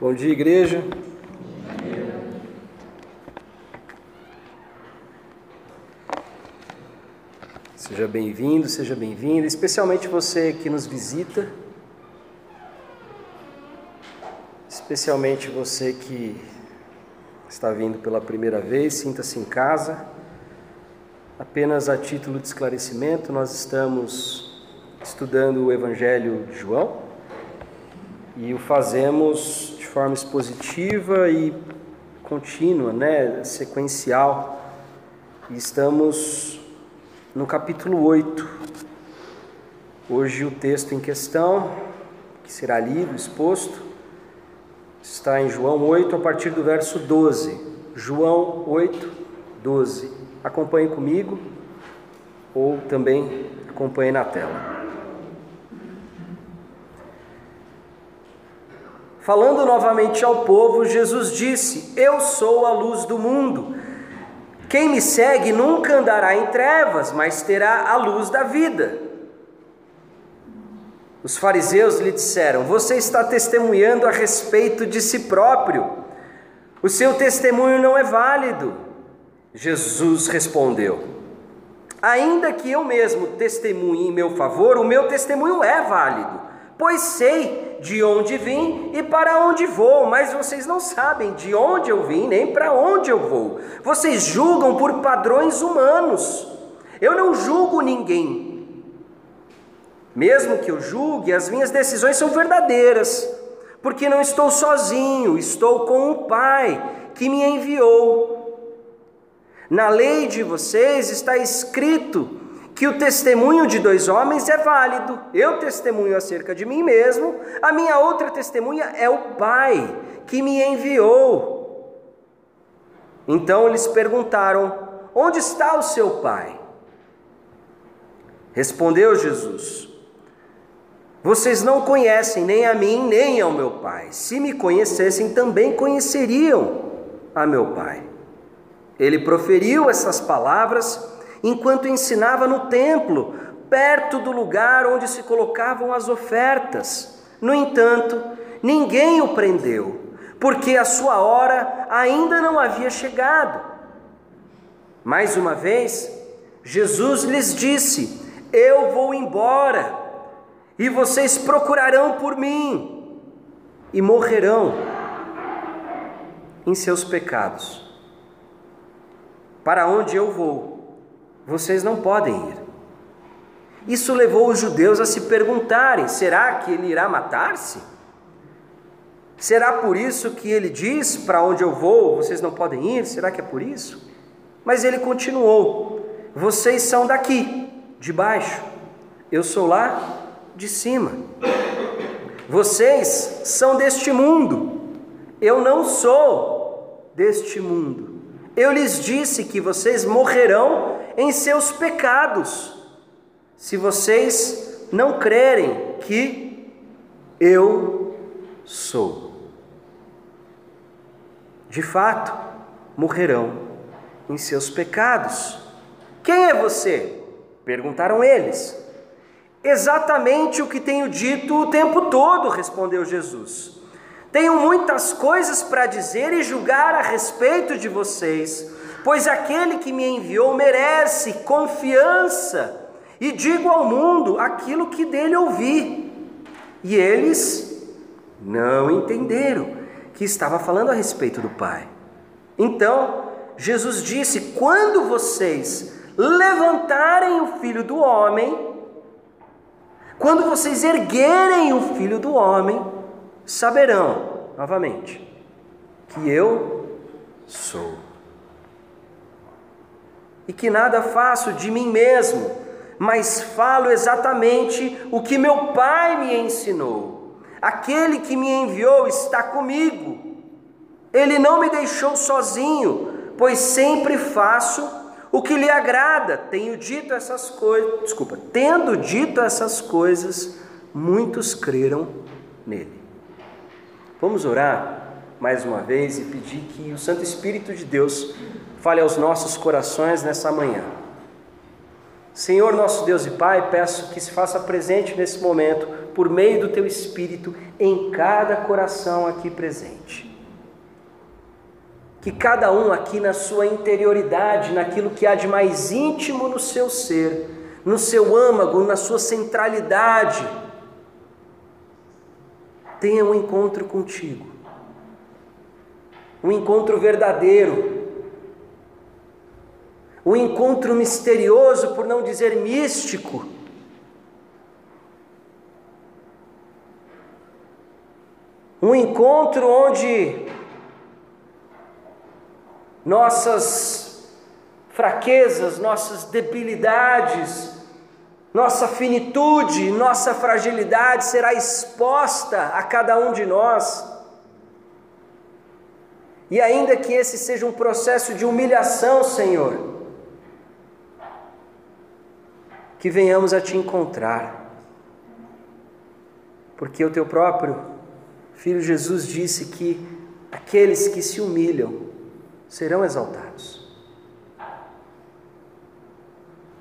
Bom dia, igreja. Seja bem-vindo, seja bem-vinda, especialmente você que nos visita, especialmente você que está vindo pela primeira vez, sinta-se em casa. Apenas a título de esclarecimento, nós estamos estudando o Evangelho de João e o fazemos forma expositiva e contínua, né, sequencial. E estamos no capítulo 8. Hoje o texto em questão, que será lido, exposto, está em João 8, a partir do verso 12. João 8, 12. Acompanhe comigo ou também acompanhe na tela. Falando novamente ao povo, Jesus disse: Eu sou a luz do mundo. Quem me segue nunca andará em trevas, mas terá a luz da vida. Os fariseus lhe disseram: Você está testemunhando a respeito de si próprio. O seu testemunho não é válido. Jesus respondeu: Ainda que eu mesmo testemunhe em meu favor, o meu testemunho é válido, pois sei de onde vim e para onde vou, mas vocês não sabem de onde eu vim nem para onde eu vou. Vocês julgam por padrões humanos. Eu não julgo ninguém. Mesmo que eu julgue, as minhas decisões são verdadeiras, porque não estou sozinho, estou com o Pai que me enviou. Na lei de vocês está escrito que o testemunho de dois homens é válido. Eu testemunho acerca de mim mesmo, a minha outra testemunha é o Pai que me enviou. Então eles perguntaram: Onde está o seu Pai? Respondeu Jesus: Vocês não conhecem nem a mim, nem ao meu Pai. Se me conhecessem, também conheceriam a meu Pai. Ele proferiu essas palavras enquanto ensinava no templo, perto do lugar onde se colocavam as ofertas. No entanto, ninguém o prendeu, porque a sua hora ainda não havia chegado. Mais uma vez, Jesus lhes disse: Eu vou embora, e vocês procurarão por mim, e morrerão em seus pecados. Para onde eu vou, vocês não podem ir. Isso levou os judeus a se perguntarem: será que ele irá matar-se? Será por isso que ele diz: para onde eu vou, vocês não podem ir? Será que é por isso? Mas ele continuou: vocês são daqui, de baixo, eu sou lá de cima. Vocês são deste mundo, eu não sou deste mundo. Eu lhes disse que vocês morrerão em seus pecados, se vocês não crerem que eu sou. De fato, morrerão em seus pecados. Quem é você? Perguntaram eles. Exatamente o que tenho dito o tempo todo, respondeu Jesus. Tenho muitas coisas para dizer e julgar a respeito de vocês, pois aquele que me enviou merece confiança, e digo ao mundo aquilo que dele ouvi. E eles não entenderam que estava falando a respeito do Pai. Então, Jesus disse: Quando vocês levantarem o filho do homem, quando vocês erguerem o filho do homem, saberão, novamente, que eu sou. E que nada faço de mim mesmo, mas falo exatamente o que meu Pai me ensinou. Aquele que me enviou está comigo. Ele não me deixou sozinho, pois sempre faço o que lhe agrada. Tenho dito essas coisas, desculpa, tendo dito essas coisas, muitos creram nele. Vamos orar mais uma vez e pedir que o Santo Espírito de Deus fale aos nossos corações nessa manhã. Senhor nosso Deus e Pai, peço que se faça presente nesse momento, por meio do Teu Espírito, em cada coração aqui presente. Que cada um aqui na sua interioridade, naquilo que há de mais íntimo no seu ser, no seu âmago, na sua centralidade, tenha um encontro contigo. Um encontro verdadeiro, um encontro misterioso, por não dizer místico. Um encontro onde nossas fraquezas, nossas debilidades, nossa finitude, nossa fragilidade será exposta a cada um de nós. E ainda que esse seja um processo de humilhação, Senhor, que venhamos a te encontrar. Porque o teu próprio Filho Jesus disse que aqueles que se humilham serão exaltados.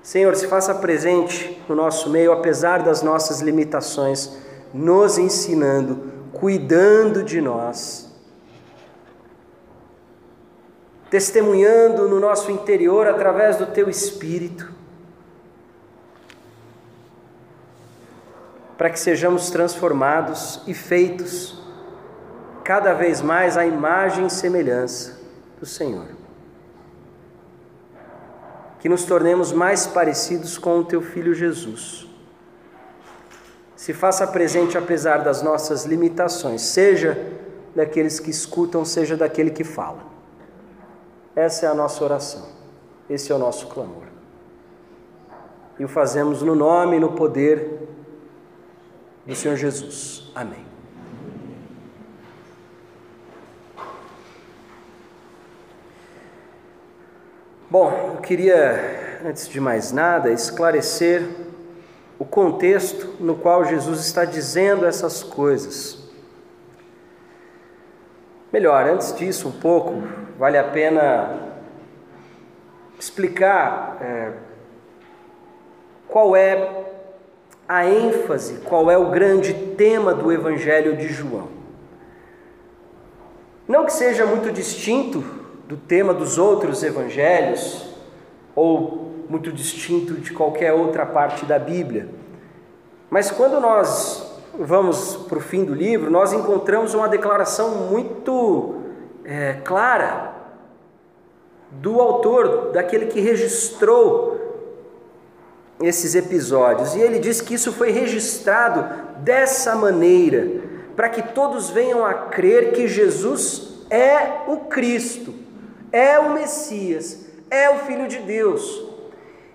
Senhor, se faça presente no nosso meio, apesar das nossas limitações, nos ensinando, cuidando de nós, testemunhando no nosso interior através do Teu Espírito para que sejamos transformados e feitos cada vez mais à imagem e semelhança do Senhor. Que nos tornemos mais parecidos com o teu filho Jesus. Se faça presente apesar das nossas limitações, seja daqueles que escutam, seja daquele que fala. Essa é a nossa oração. Esse é o nosso clamor. E o fazemos no nome e no poder do Senhor Jesus. Amém. Bom, eu queria, antes de mais nada, esclarecer o contexto no qual Jesus está dizendo essas coisas. Melhor, antes disso, um pouco, vale a pena explicar é, qual é a ênfase, qual é o grande tema do Evangelho de João. Não que seja muito distinto do tema dos outros evangelhos, ou muito distinto de qualquer outra parte da Bíblia, mas quando nós vamos para o fim do livro, nós encontramos uma declaração muito é, clara do autor, daquele que registrou esses episódios. E ele diz que isso foi registrado dessa maneira, para que todos venham a crer que Jesus é o Cristo, é o Messias, é o Filho de Deus.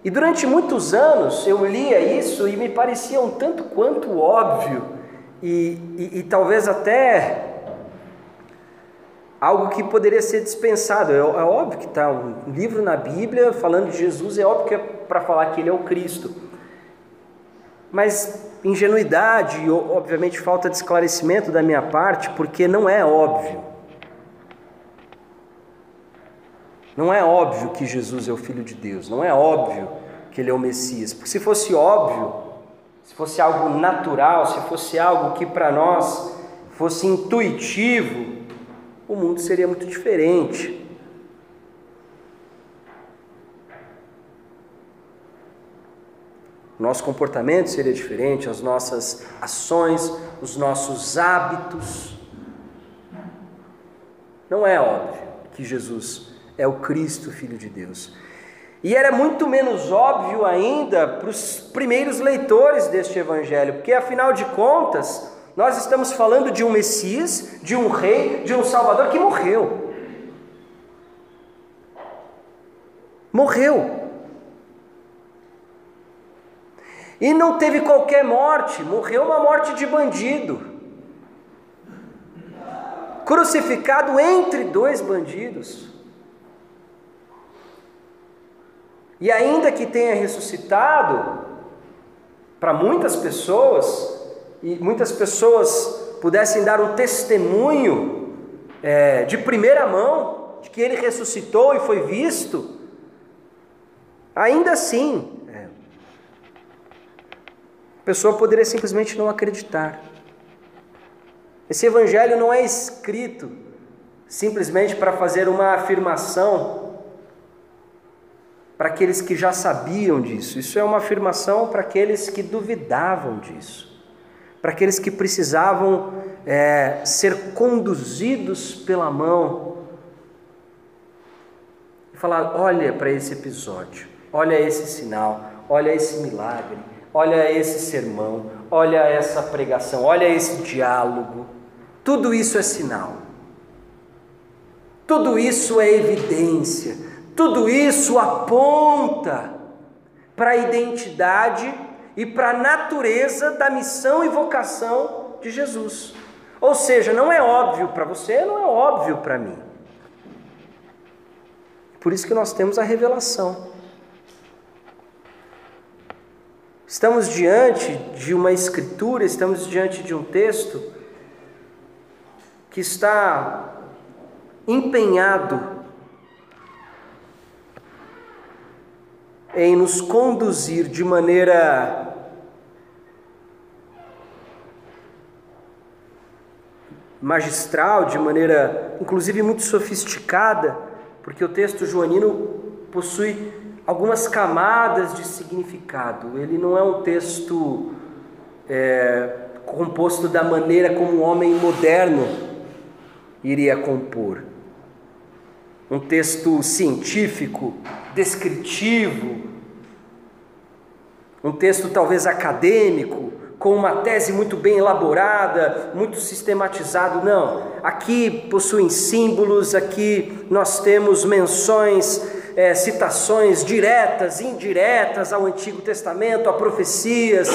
E durante muitos anos eu lia isso e me parecia um tanto quanto óbvio, e, e, e talvez até algo que poderia ser dispensado. É, é óbvio que está um livro na Bíblia falando de Jesus, é óbvio que é para falar que ele é o Cristo. Mas ingenuidade e, obviamente, falta de esclarecimento da minha parte, porque não é óbvio. Não é óbvio que Jesus é o Filho de Deus, não é óbvio que ele é o Messias, porque se fosse óbvio, se fosse algo natural, se fosse algo que para nós fosse intuitivo, o mundo seria muito diferente. Nosso comportamento seria diferente, as nossas ações, os nossos hábitos. Não é óbvio que Jesus é o Cristo, Filho de Deus. E era muito menos óbvio ainda para os primeiros leitores deste Evangelho, porque afinal de contas, nós estamos falando de um Messias, de um rei, de um Salvador que morreu. Morreu. E não teve qualquer morte, morreu uma morte de bandido. Crucificado entre dois bandidos. E ainda que tenha ressuscitado, para muitas pessoas, e muitas pessoas pudessem dar um testemunho é, de primeira mão de que ele ressuscitou e foi visto, ainda assim, é, A pessoa poderia simplesmente não acreditar. Esse evangelho não é escrito simplesmente para fazer uma afirmação para aqueles que já sabiam disso. Isso é uma afirmação para aqueles que duvidavam disso, para aqueles que precisavam é, ser conduzidos pela mão e falar: olha para esse episódio, olha esse sinal, olha esse milagre, olha esse sermão, olha essa pregação, olha esse diálogo. Tudo isso é sinal. Tudo isso é evidência. Tudo isso aponta para a identidade e para a natureza da missão e vocação de Jesus. Ou seja, não é óbvio para você, não é óbvio para mim. Por isso que nós temos a revelação. Estamos diante de uma escritura, estamos diante de um texto que está empenhado em nos conduzir de maneira magistral, de maneira inclusive muito sofisticada, porque o texto joanino possui algumas camadas de significado. Ele não é um texto é, composto da maneira como um homem moderno iria compor. Um texto científico, descritivo, um texto talvez acadêmico, com uma tese muito bem elaborada, muito sistematizado. Não, aqui possuem símbolos, aqui nós temos menções é, citações diretas, indiretas ao Antigo Testamento, a profecias,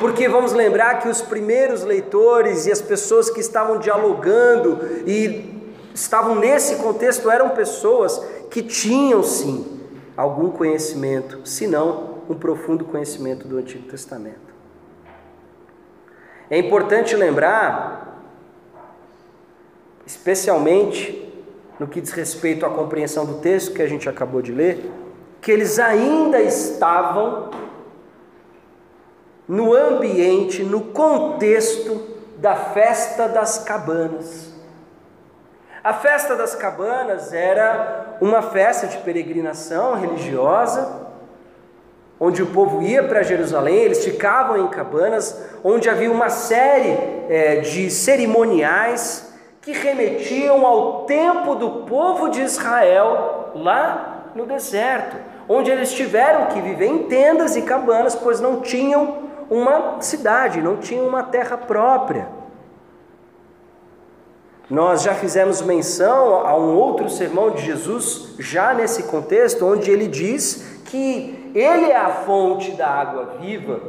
porque vamos lembrar que os primeiros leitores e as pessoas que estavam dialogando e estavam nesse contexto eram pessoas que tinham sim algum conhecimento, se não um profundo conhecimento do Antigo Testamento. É importante lembrar, especialmente no que diz respeito à compreensão do texto que a gente acabou de ler, que eles ainda estavam no ambiente, no contexto da festa das cabanas. A festa das cabanas era uma festa de peregrinação religiosa, onde o povo ia para Jerusalém, eles ficavam em cabanas, onde havia uma série é, de cerimoniais que remetiam ao tempo do povo de Israel lá no deserto, onde eles tiveram que viver em tendas e cabanas, pois não tinham uma cidade, não tinham uma terra própria. Nós já fizemos menção a um outro sermão de Jesus, já nesse contexto, onde ele diz que ele é a fonte da água viva,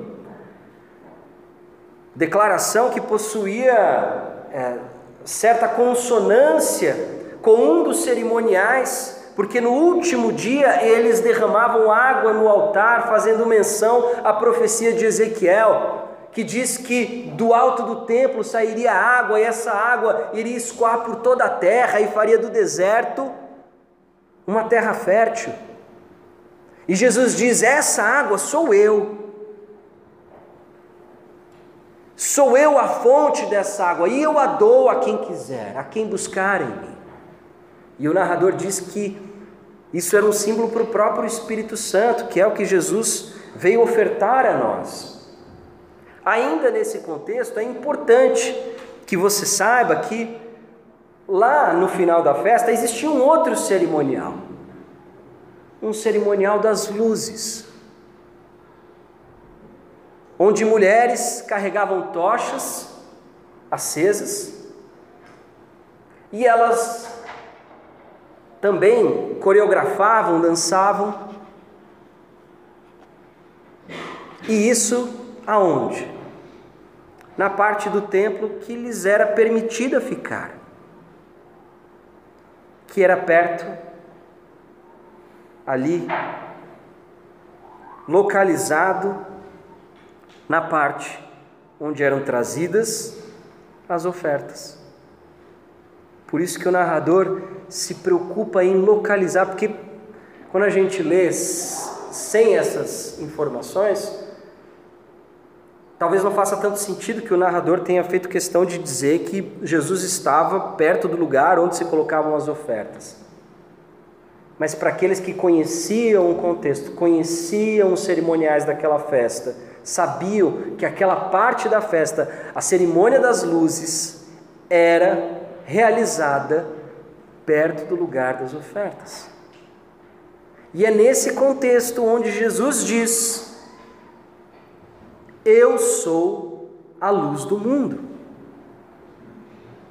declaração que possuía é, certa consonância com um dos cerimoniais, porque no último dia eles derramavam água no altar, fazendo menção à profecia de Ezequiel, que diz que do alto do templo sairia água, e essa água iria escoar por toda a terra e faria do deserto uma terra fértil. E Jesus diz: Essa água sou eu. Sou eu a fonte dessa água e eu a dou a quem quiser, a quem buscar em mim. E o narrador diz que isso era um símbolo para o próprio Espírito Santo, que é o que Jesus veio ofertar a nós. Ainda nesse contexto, é importante que você saiba que lá no final da festa existia um outro cerimonial um cerimonial das luzes onde mulheres carregavam tochas acesas e elas também coreografavam, dançavam. E isso aonde? Na parte do templo que lhes era permitida ficar, que era perto ali localizado na parte onde eram trazidas as ofertas. Por isso que o narrador se preocupa em localizar, porque quando a gente lê sem essas informações, Talvez não faça tanto sentido que o narrador tenha feito questão de dizer que Jesus estava perto do lugar onde se colocavam as ofertas. Mas para aqueles que conheciam o contexto, conheciam os cerimoniais daquela festa, sabiam que aquela parte da festa, a cerimônia das luzes, era realizada perto do lugar das ofertas. E é nesse contexto onde Jesus diz: eu sou a luz do mundo.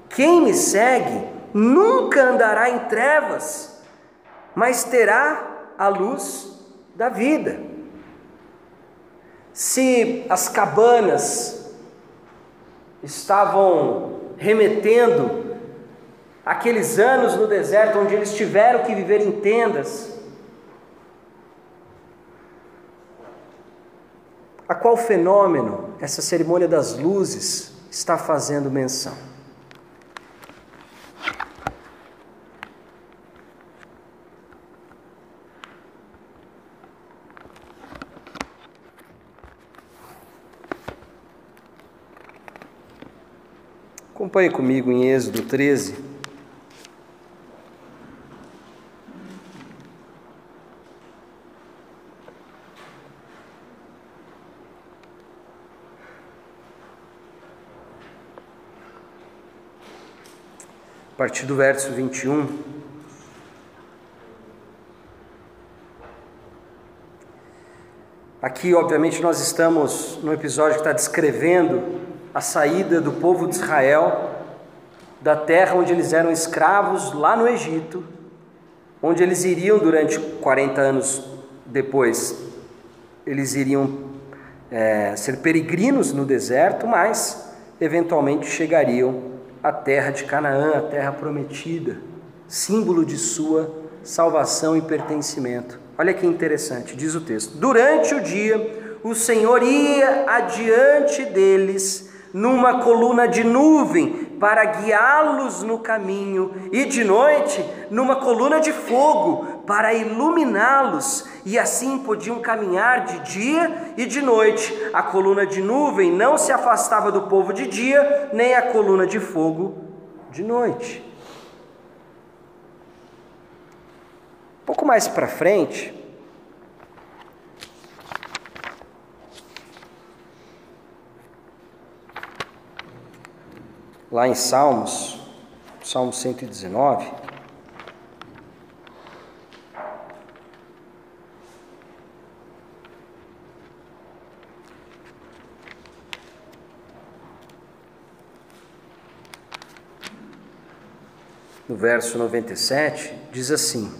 Quem me segue nunca andará em trevas, mas terá a luz da vida. Se as cabanas estavam remetendo aqueles anos no deserto onde eles tiveram que viver em tendas, A qual fenômeno essa cerimônia das luzes está fazendo menção? Acompanhe comigo em Êxodo 13. Partir do verso 21. Aqui, obviamente, nós estamos no episódio que está descrevendo a saída do povo de Israel da terra onde eles eram escravos lá no Egito, onde eles iriam durante 40 anos depois, eles iriam é, ser peregrinos no deserto, mas eventualmente chegariam a terra de Canaã, a terra prometida, símbolo de sua salvação e pertencimento. Olha que interessante, diz o texto: Durante o dia, o Senhor ia adiante deles numa coluna de nuvem para guiá-los no caminho, e de noite, numa coluna de fogo para iluminá-los, e assim podiam caminhar de dia e de noite. A coluna de nuvem não se afastava do povo de dia, nem a coluna de fogo de noite. Um pouco mais para frente, lá em Salmos, Salmo 119. No verso 97, diz assim: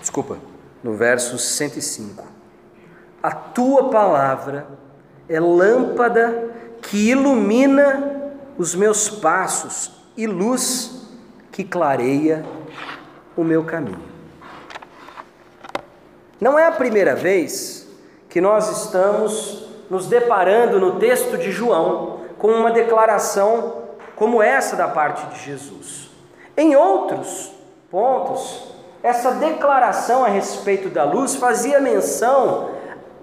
Desculpa, no verso 105: A tua palavra é lâmpada que ilumina os meus passos e luz que clareia o meu caminho. Não é a primeira vez que nós estamos nos deparando no texto de João com uma declaração como essa da parte de Jesus. Em outros pontos, essa declaração a respeito da luz fazia menção,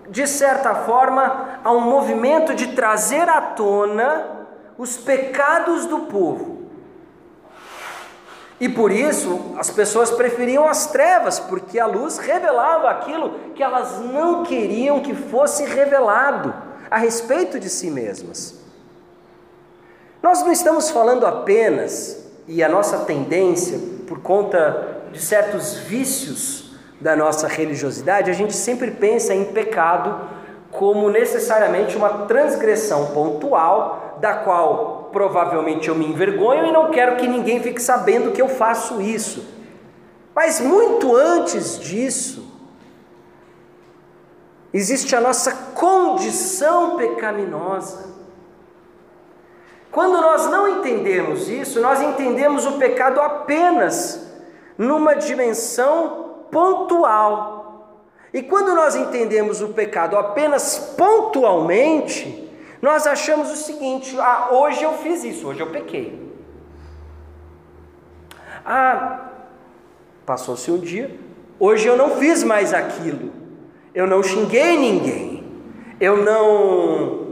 de certa forma, a um movimento de trazer à tona os pecados do povo. E por isso as pessoas preferiam as trevas, porque a luz revelava aquilo que elas não queriam que fosse revelado a respeito de si mesmas. Nós não estamos falando apenas, e a nossa tendência, por conta de certos vícios da nossa religiosidade, a gente sempre pensa em pecado como necessariamente uma transgressão pontual da qual provavelmente eu me envergonho e não quero que ninguém fique sabendo que eu faço isso. Mas muito antes disso, existe a nossa condição pecaminosa. Quando nós não entendemos isso, nós entendemos o pecado apenas numa dimensão pontual. E quando nós entendemos o pecado apenas pontualmente, nós achamos o seguinte: ah, hoje eu fiz isso, hoje eu pequei. Ah, passou-se um dia, hoje eu não fiz mais aquilo, eu não xinguei ninguém, eu não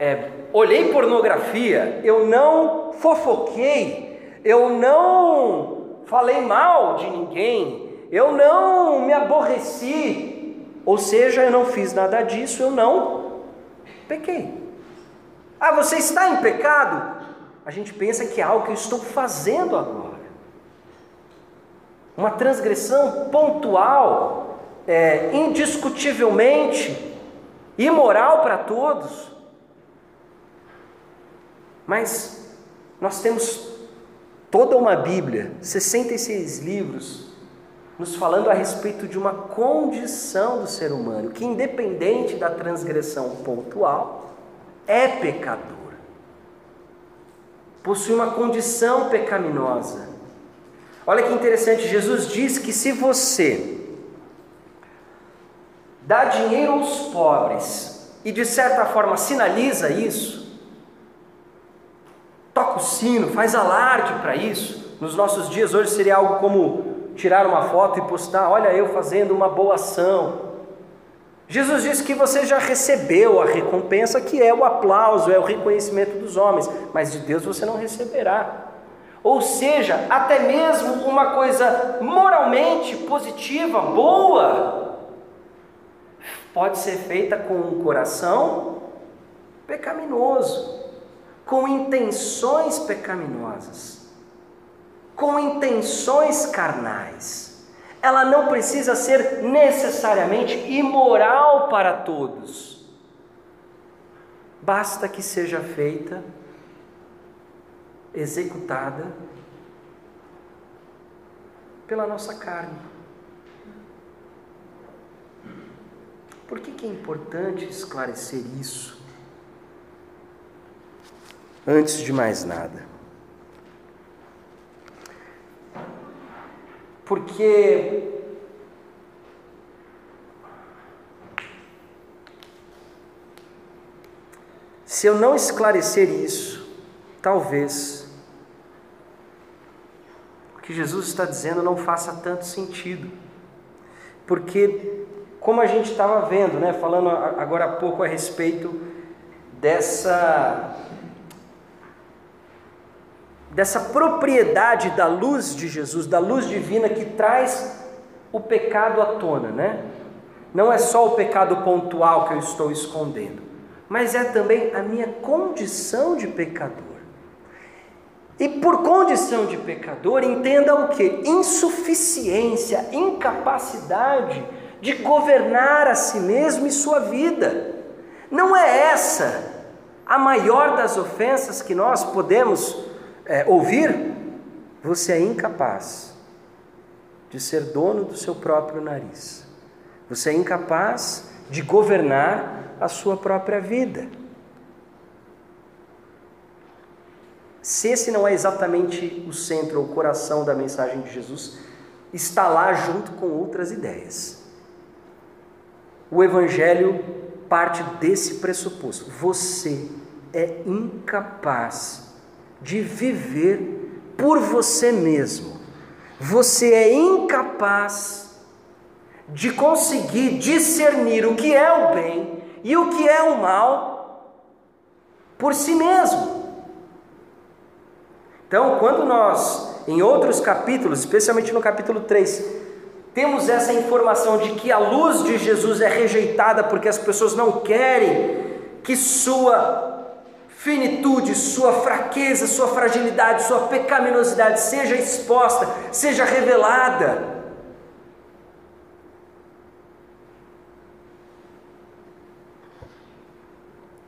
é, olhei pornografia, eu não fofoquei, eu não falei mal de ninguém, eu não me aborreci, ou seja, eu não fiz nada disso, eu não pequei. Ah, você está em pecado? A gente pensa que é algo que eu estou fazendo agora. Uma transgressão pontual, é, indiscutivelmente imoral para todos. Mas nós temos toda uma Bíblia, 66 livros, nos falando a respeito de uma condição do ser humano, que independente da transgressão pontual, é pecador. Possui uma condição pecaminosa. Olha que interessante, Jesus diz que se você dá dinheiro aos pobres e de certa forma sinaliza isso, toca o sino, faz alarde para isso. Nos nossos dias hoje seria algo como tirar uma foto e postar: olha eu fazendo uma boa ação. Jesus disse que você já recebeu a recompensa, que é o aplauso, é o reconhecimento dos homens, mas de Deus você não receberá. Ou seja, até mesmo uma coisa moralmente positiva, boa, pode ser feita com um coração pecaminoso com intenções pecaminosas, com intenções carnais. Ela não precisa ser necessariamente imoral para todos. Basta que seja feita, executada pela nossa carne. Por que, que é importante esclarecer isso? Antes de mais nada. Porque se eu não esclarecer isso, talvez o que Jesus está dizendo não faça tanto sentido. Porque, como a gente estava vendo, né, falando agora há pouco a respeito dessa dessa propriedade da luz de Jesus, da luz divina que traz o pecado à tona, né? Não é só o pecado pontual que eu estou escondendo, mas é também a minha condição de pecador. E por condição de pecador, entenda o que? Insuficiência, incapacidade de governar a si mesmo e sua vida. Não é essa a maior das ofensas que nós podemos é, ouvir, você é incapaz de ser dono do seu próprio nariz. Você é incapaz de governar a sua própria vida. Se esse não é exatamente o centro ou o coração da mensagem de Jesus, está lá junto com outras ideias. O Evangelho parte desse pressuposto: você é incapaz de viver por você mesmo. Você é incapaz de conseguir discernir o que é o bem e o que é o mal por si mesmo. Então, quando nós, em outros capítulos, especialmente no capítulo 3, temos essa informação de que a luz de Jesus é rejeitada porque as pessoas não querem que sua finitude, sua fraqueza, sua fragilidade, sua pecaminosidade seja exposta, seja revelada.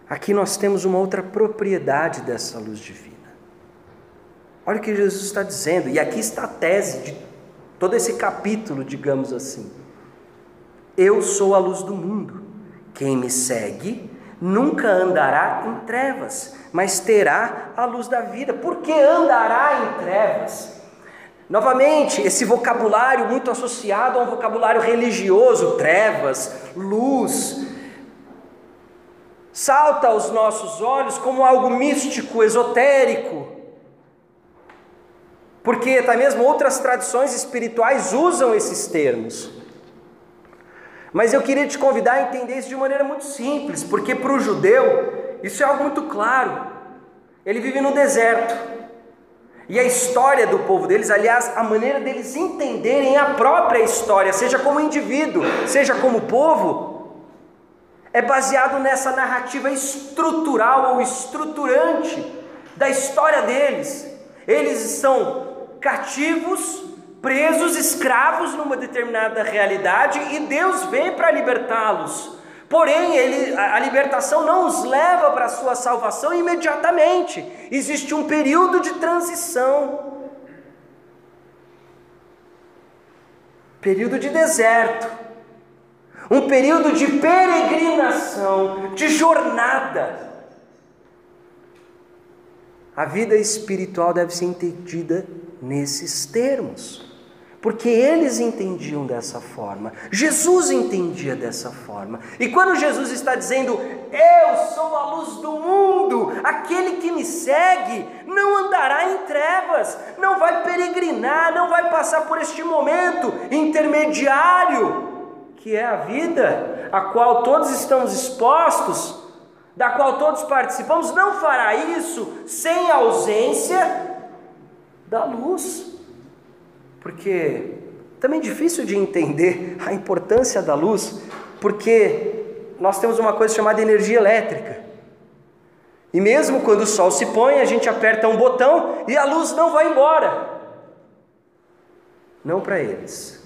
Aqui nós temos uma outra propriedade dessa luz divina. Olha o que Jesus está dizendo, e aqui está a tese de todo esse capítulo, digamos assim. Eu sou a luz do mundo. Quem me segue nunca andará em trevas, mas terá a luz da vida. Por que andará em trevas? Novamente, esse vocabulário muito associado a um vocabulário religioso, trevas, luz, salta aos nossos olhos como algo místico, esotérico. Porque até mesmo outras tradições espirituais usam esses termos. Mas eu queria te convidar a entender isso de maneira muito simples, porque para o judeu isso é algo muito claro. Ele vive no deserto. E a história do povo deles, aliás, a maneira deles entenderem a própria história, seja como indivíduo, seja como povo, é baseado nessa narrativa estrutural ou estruturante da história deles. Eles estão cativos, presos, escravos numa determinada realidade e Deus vem para libertá-los. Porém, ele, a, libertação não os leva para a sua salvação imediatamente. Existe um período de transição. Período de deserto. Um período de peregrinação, de jornada. A vida espiritual deve ser entendida nesses termos porque eles entendiam dessa forma, Jesus entendia dessa forma. E quando Jesus está dizendo, Eu sou a luz do mundo, aquele que me segue não andará em trevas, não vai peregrinar, não vai passar por este momento intermediário, que é a vida, a qual todos estamos expostos, da qual todos participamos, não fará isso sem a ausência da luz porque também é difícil de entender a importância da luz, porque nós temos uma coisa chamada energia elétrica. E mesmo quando o sol se põe, a gente aperta um botão e a luz não vai embora. Não para eles.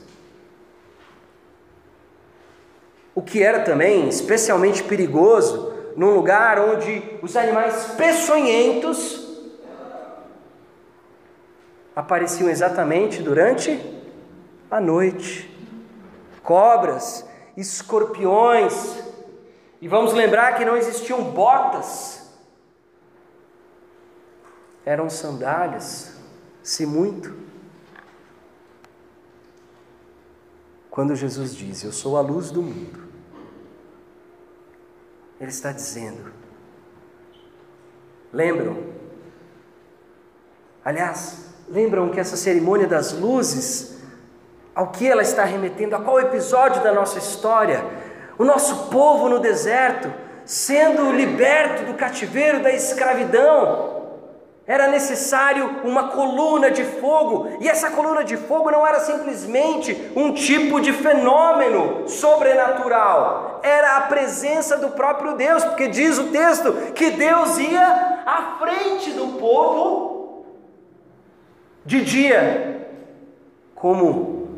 O que era também especialmente perigoso num lugar onde os animais peçonhentos apareciam exatamente durante a noite. Cobras, escorpiões, e vamos lembrar que não existiam botas, eram sandálias, se muito. Quando Jesus diz: Eu sou a luz do mundo, Ele está dizendo, lembram? Aliás, Lembram que essa cerimônia das luzes, ao que ela está remetendo, a qual episódio da nossa história? O nosso povo no deserto, sendo liberto do cativeiro da escravidão. Era necessário uma coluna de fogo, e essa coluna de fogo não era simplesmente um tipo de fenômeno sobrenatural, era a presença do próprio Deus, porque diz o texto que Deus ia à frente do povo de dia, como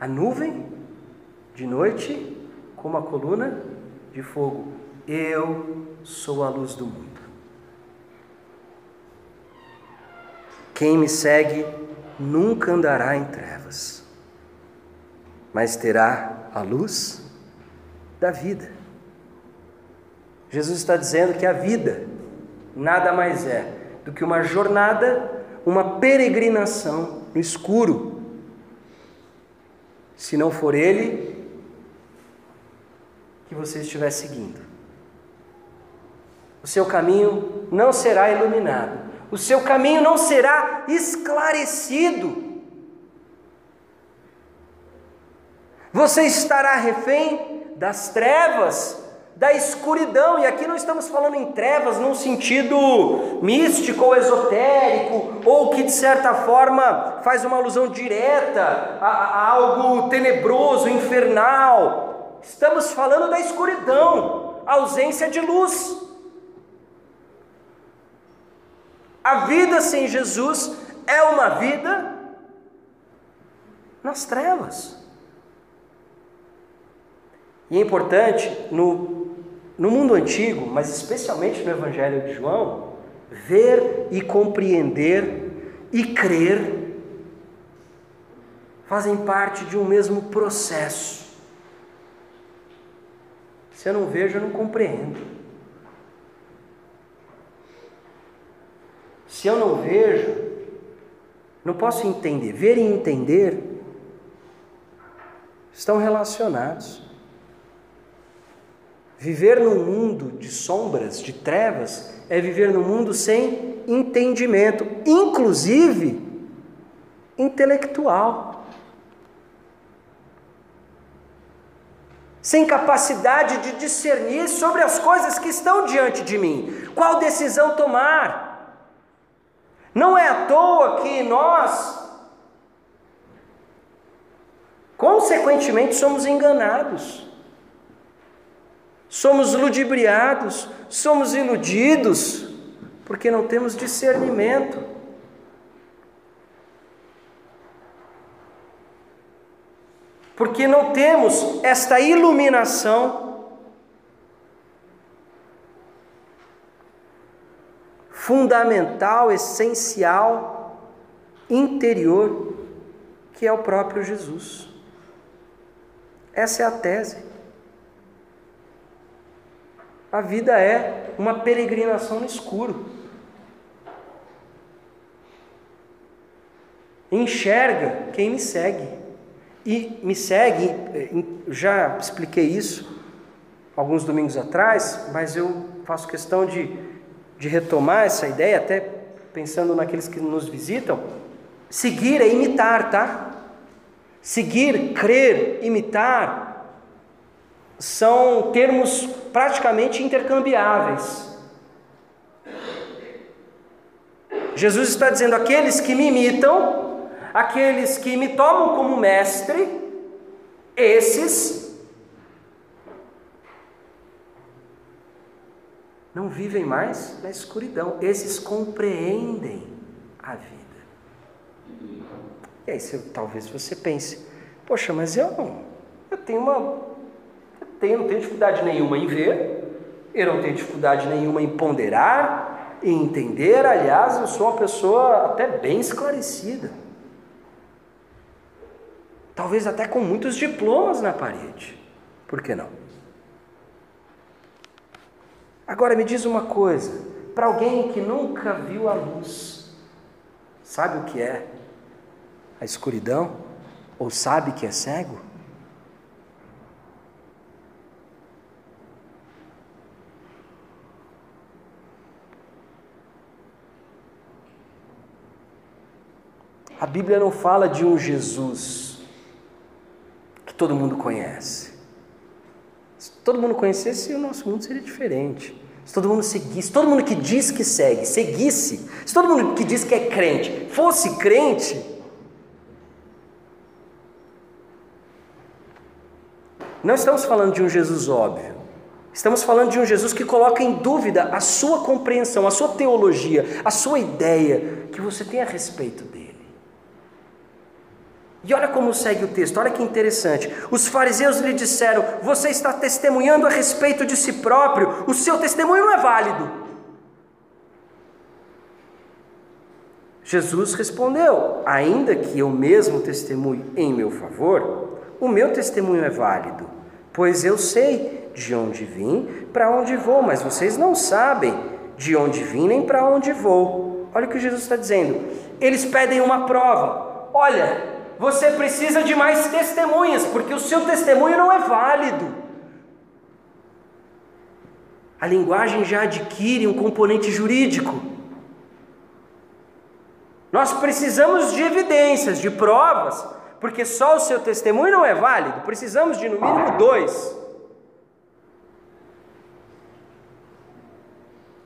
a nuvem, de noite, como a coluna de fogo. Eu sou a luz do mundo. Quem me segue nunca andará em trevas, mas terá a luz da vida. Jesus está dizendo que a vida nada mais é do que uma jornada uma peregrinação no escuro. Se não for Ele que você estiver seguindo, o seu caminho não será iluminado, o seu caminho não será esclarecido. Você estará refém das trevas da escuridão, e aqui não estamos falando em trevas num sentido místico ou esotérico, ou que de certa forma faz uma alusão direta a, a algo tenebroso, infernal. Estamos falando da escuridão, ausência de luz. A vida sem Jesus é uma vida nas trevas. E é importante no no mundo antigo, mas especialmente no Evangelho de João, ver e compreender e crer fazem parte de um mesmo processo. Se eu não vejo, eu não compreendo. Se eu não vejo, não posso entender. Ver e entender estão relacionados. Viver num mundo de sombras, de trevas, é viver num mundo sem entendimento, inclusive intelectual. sem capacidade de discernir sobre as coisas que estão diante de mim. Qual decisão tomar? Não é à toa que nós, consequentemente, somos enganados, somos ludibriados, somos iludidos, porque não temos discernimento. porque não temos esta iluminação fundamental, essencial, interior, que é o próprio Jesus. Essa é a tese. A vida é uma peregrinação no escuro. Enxerga quem me segue. E me segue, eh, já expliquei isso alguns domingos atrás, mas eu faço questão de, de retomar essa ideia, até pensando naqueles que nos visitam. Seguir é imitar, tá? Seguir, crer, imitar são termos praticamente intercambiáveis. Jesus está dizendo: aqueles que me imitam aqueles que me tomam como mestre, esses não vivem mais na escuridão, esses compreendem a vida. E aí talvez você pense, poxa, mas eu não, eu tenho uma, tenho, não tenho dificuldade nenhuma em ver, eu não tenho dificuldade nenhuma em ponderar, em entender, aliás, eu sou uma pessoa até bem esclarecida talvez até com muitos diplomas na parede. Por que não? Agora me diz uma coisa: para alguém que nunca viu a luz, sabe o que é a escuridão? Ou sabe que é cego? A Bíblia não fala de um Jesus que todo mundo conhece. Se todo mundo conhecesse, o nosso mundo seria diferente. Se todo mundo seguisse, todo mundo que diz que segue, seguisse, se todo mundo que diz que é crente fosse crente, não estamos falando de um Jesus óbvio. Estamos falando de um Jesus que coloca em dúvida a sua compreensão, a sua teologia, a sua ideia que você tem a respeito dele. E olha como segue o texto, olha que interessante. Os fariseus lhe disseram: Você está testemunhando a respeito de si próprio, o seu testemunho não é válido. Jesus respondeu: Ainda que eu mesmo testemunhe em meu favor, o meu testemunho é válido, pois eu sei de onde vim, para onde vou, mas vocês não sabem de onde vim nem para onde vou. Olha o que Jesus está dizendo. Eles pedem uma prova. Olha, você precisa de mais testemunhas, porque o seu testemunho não é válido. A linguagem já adquire um componente jurídico. Nós precisamos de evidências, de provas, porque só o seu testemunho não é válido. Precisamos de no mínimo dois.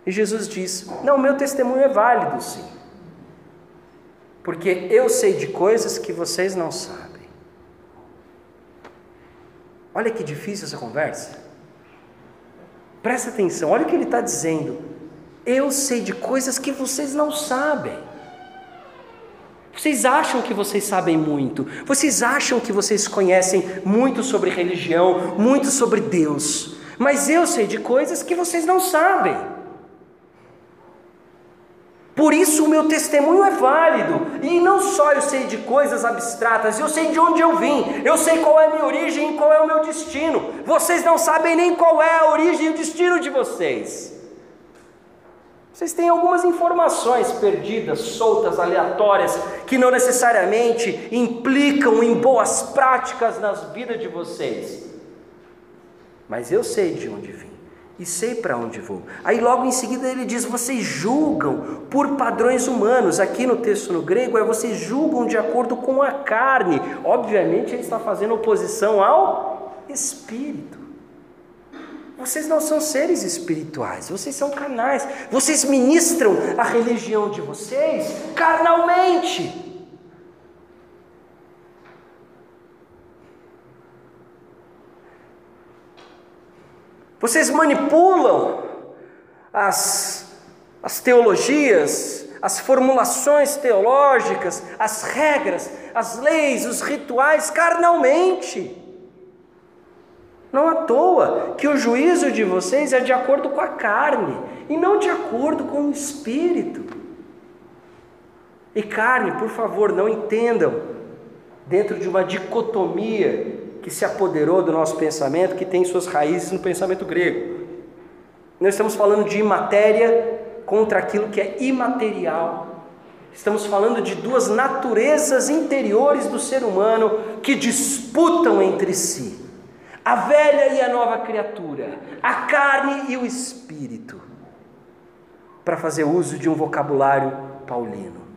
E Jesus diz: Não, meu testemunho é válido, sim porque eu sei de coisas que vocês não sabem. Olha que difícil essa conversa. Presta atenção, olha o que ele está dizendo. Eu sei de coisas que vocês não sabem. Vocês acham que vocês sabem muito, vocês acham que vocês conhecem muito sobre religião, muito sobre Deus, mas eu sei de coisas que vocês não sabem. Por isso o meu testemunho é válido. E não só eu sei de coisas abstratas, eu sei de onde eu vim, eu sei qual é a minha origem e qual é o meu destino. Vocês não sabem nem qual é a origem e o destino de vocês. Vocês têm algumas informações perdidas, soltas, aleatórias, que não necessariamente implicam em boas práticas nas vidas de vocês. Mas eu sei de onde vim e sei para onde vou. Aí logo em seguida ele diz: vocês julgam por padrões humanos. Aqui no texto no grego é vocês julgam de acordo com a carne. Obviamente ele está fazendo oposição ao espírito. Vocês não são seres espirituais, vocês são carnais. Vocês ministram a religião de vocês carnalmente. Vocês manipulam as, as teologias, as formulações teológicas, as regras, as leis, os rituais carnalmente. Não à toa que o juízo de vocês é de acordo com a carne e não de acordo com o espírito. E carne, por favor, não entendam dentro de uma dicotomia que se apoderou do nosso pensamento, que tem suas raízes no pensamento grego. Nós estamos falando de matéria contra aquilo que é imaterial. Estamos falando de duas naturezas interiores do ser humano que disputam entre si a velha e a nova criatura, a carne e o espírito, para fazer uso de um vocabulário paulino.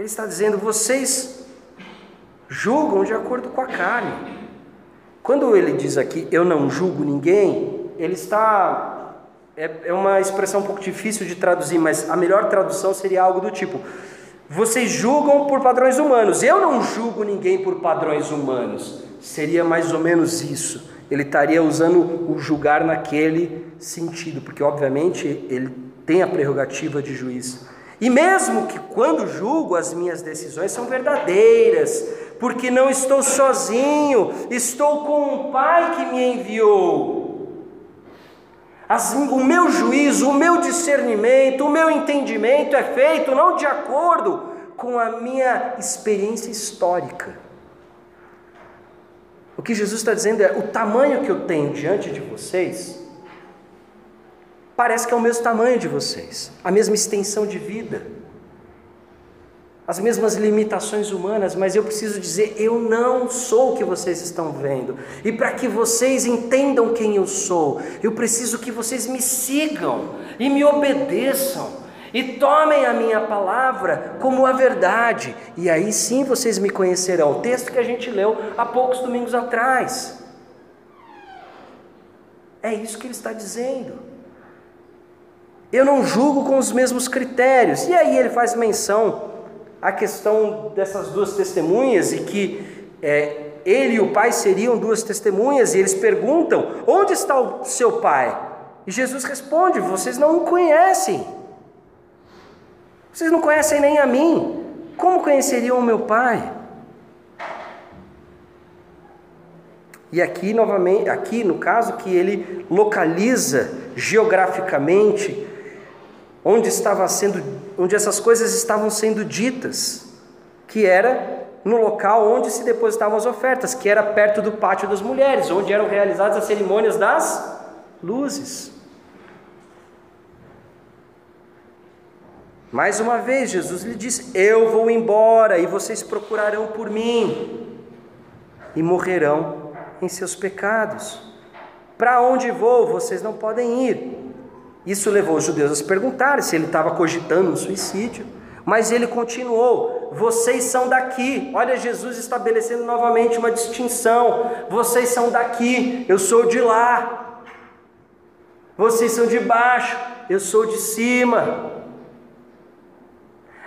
Ele está dizendo: vocês julgam de acordo com a carne. Quando ele diz aqui, eu não julgo ninguém, ele está. É, é uma expressão um pouco difícil de traduzir, mas a melhor tradução seria algo do tipo: vocês julgam por padrões humanos. Eu não julgo ninguém por padrões humanos. Seria mais ou menos isso. Ele estaria usando o julgar naquele sentido, porque obviamente ele tem a prerrogativa de juiz. E mesmo que quando julgo as minhas decisões são verdadeiras, porque não estou sozinho, estou com um Pai que me enviou. As, o meu juízo, o meu discernimento, o meu entendimento é feito não de acordo com a minha experiência histórica. O que Jesus está dizendo é: o tamanho que eu tenho diante de vocês parece que é o mesmo tamanho de vocês, a mesma extensão de vida as mesmas limitações humanas, mas eu preciso dizer: eu não sou o que vocês estão vendo. E para que vocês entendam quem eu sou, eu preciso que vocês me sigam e me obedeçam. E tomem a minha palavra como a verdade, e aí sim vocês me conhecerão. O texto que a gente leu há poucos domingos atrás. É isso que ele está dizendo. Eu não julgo com os mesmos critérios. E aí ele faz menção a questão dessas duas testemunhas e que é, ele e o pai seriam duas testemunhas, e eles perguntam: onde está o seu pai? E Jesus responde: vocês não o conhecem, vocês não conhecem nem a mim, como conheceriam o meu pai? E aqui novamente, aqui no caso que ele localiza geograficamente onde estava sendo, onde essas coisas estavam sendo ditas, que era no local onde se depositavam as ofertas, que era perto do pátio das mulheres, onde eram realizadas as cerimônias das luzes. Mais uma vez, Jesus lhe disse: Eu vou embora e vocês procurarão por mim e morrerão em seus pecados. Para onde vou, vocês não podem ir. Isso levou os judeus a se perguntarem se ele estava cogitando um suicídio. Mas ele continuou: vocês são daqui. Olha, Jesus estabelecendo novamente uma distinção: vocês são daqui, eu sou de lá. Vocês são de baixo, eu sou de cima.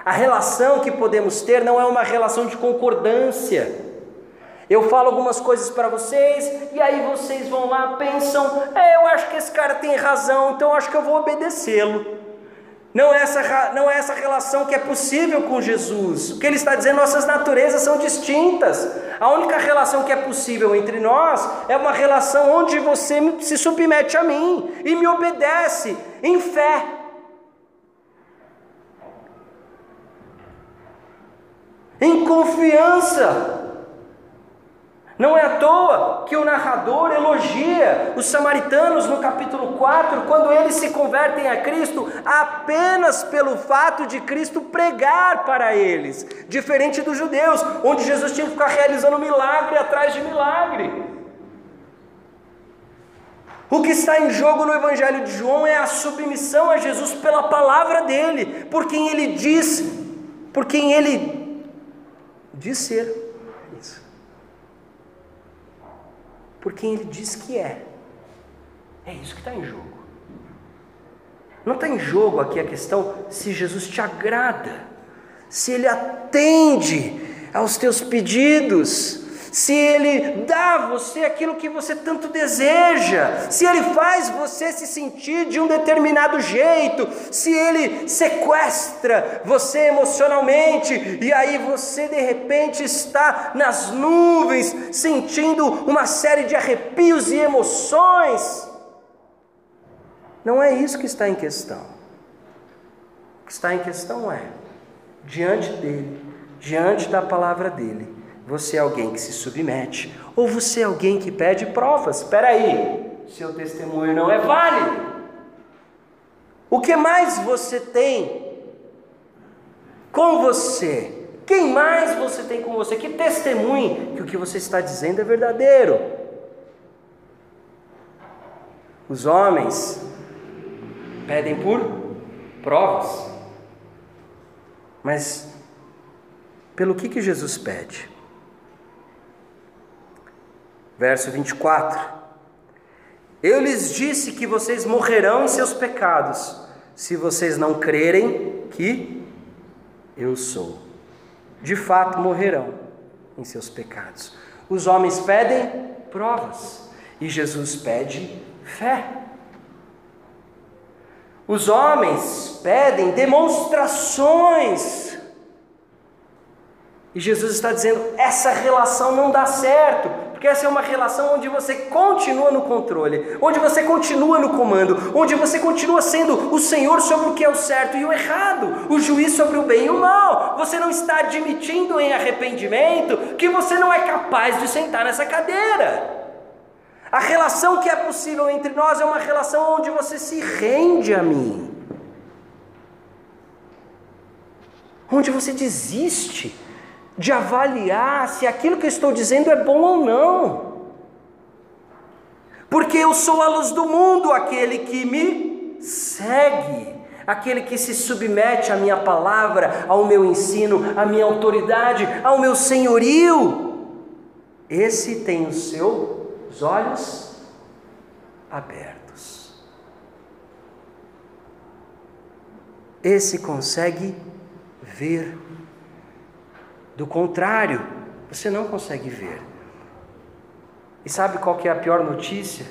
A relação que podemos ter não é uma relação de concordância. Eu falo algumas coisas para vocês e aí vocês vão lá, pensam, é, eu acho que esse cara tem razão, então acho que eu vou obedecê-lo. Não é, essa, não é essa relação que é possível com Jesus. O que ele está dizendo, nossas naturezas são distintas. A única relação que é possível entre nós é uma relação onde você se submete a mim e me obedece em fé. Em confiança. Não é à toa que o narrador elogia os samaritanos no capítulo 4, quando eles se convertem a Cristo apenas pelo fato de Cristo pregar para eles, diferente dos judeus, onde Jesus tinha que ficar realizando milagre atrás de milagre. O que está em jogo no Evangelho de João é a submissão a Jesus pela palavra dele, por quem ele diz, por quem ele de ser isso. Por quem ele diz que é. É isso que está em jogo. Não está em jogo aqui a questão se Jesus te agrada, se ele atende aos teus pedidos, se Ele dá a você aquilo que você tanto deseja, se Ele faz você se sentir de um determinado jeito, se Ele sequestra você emocionalmente e aí você de repente está nas nuvens sentindo uma série de arrepios e emoções. Não é isso que está em questão. O que está em questão é, diante dele, diante da palavra dele, você é alguém que se submete, ou você é alguém que pede provas. Espera aí, seu testemunho não é válido. O que mais você tem com você? Quem mais você tem com você? Que testemunhe que o que você está dizendo é verdadeiro. Os homens pedem por provas. Mas pelo que que Jesus pede? Verso 24: Eu lhes disse que vocês morrerão em seus pecados, se vocês não crerem que eu sou. De fato, morrerão em seus pecados. Os homens pedem provas e Jesus pede fé. Os homens pedem demonstrações. E Jesus está dizendo: essa relação não dá certo, porque essa é uma relação onde você continua no controle, onde você continua no comando, onde você continua sendo o Senhor sobre o que é o certo e o errado, o juiz sobre o bem e o mal. Você não está admitindo em arrependimento que você não é capaz de sentar nessa cadeira. A relação que é possível entre nós é uma relação onde você se rende a mim, onde você desiste de avaliar se aquilo que eu estou dizendo é bom ou não. Porque eu sou a luz do mundo, aquele que me segue, aquele que se submete à minha palavra, ao meu ensino, à minha autoridade, ao meu senhorio. Esse tem os seus olhos abertos. Esse consegue ver do contrário, você não consegue ver. E sabe qual que é a pior notícia?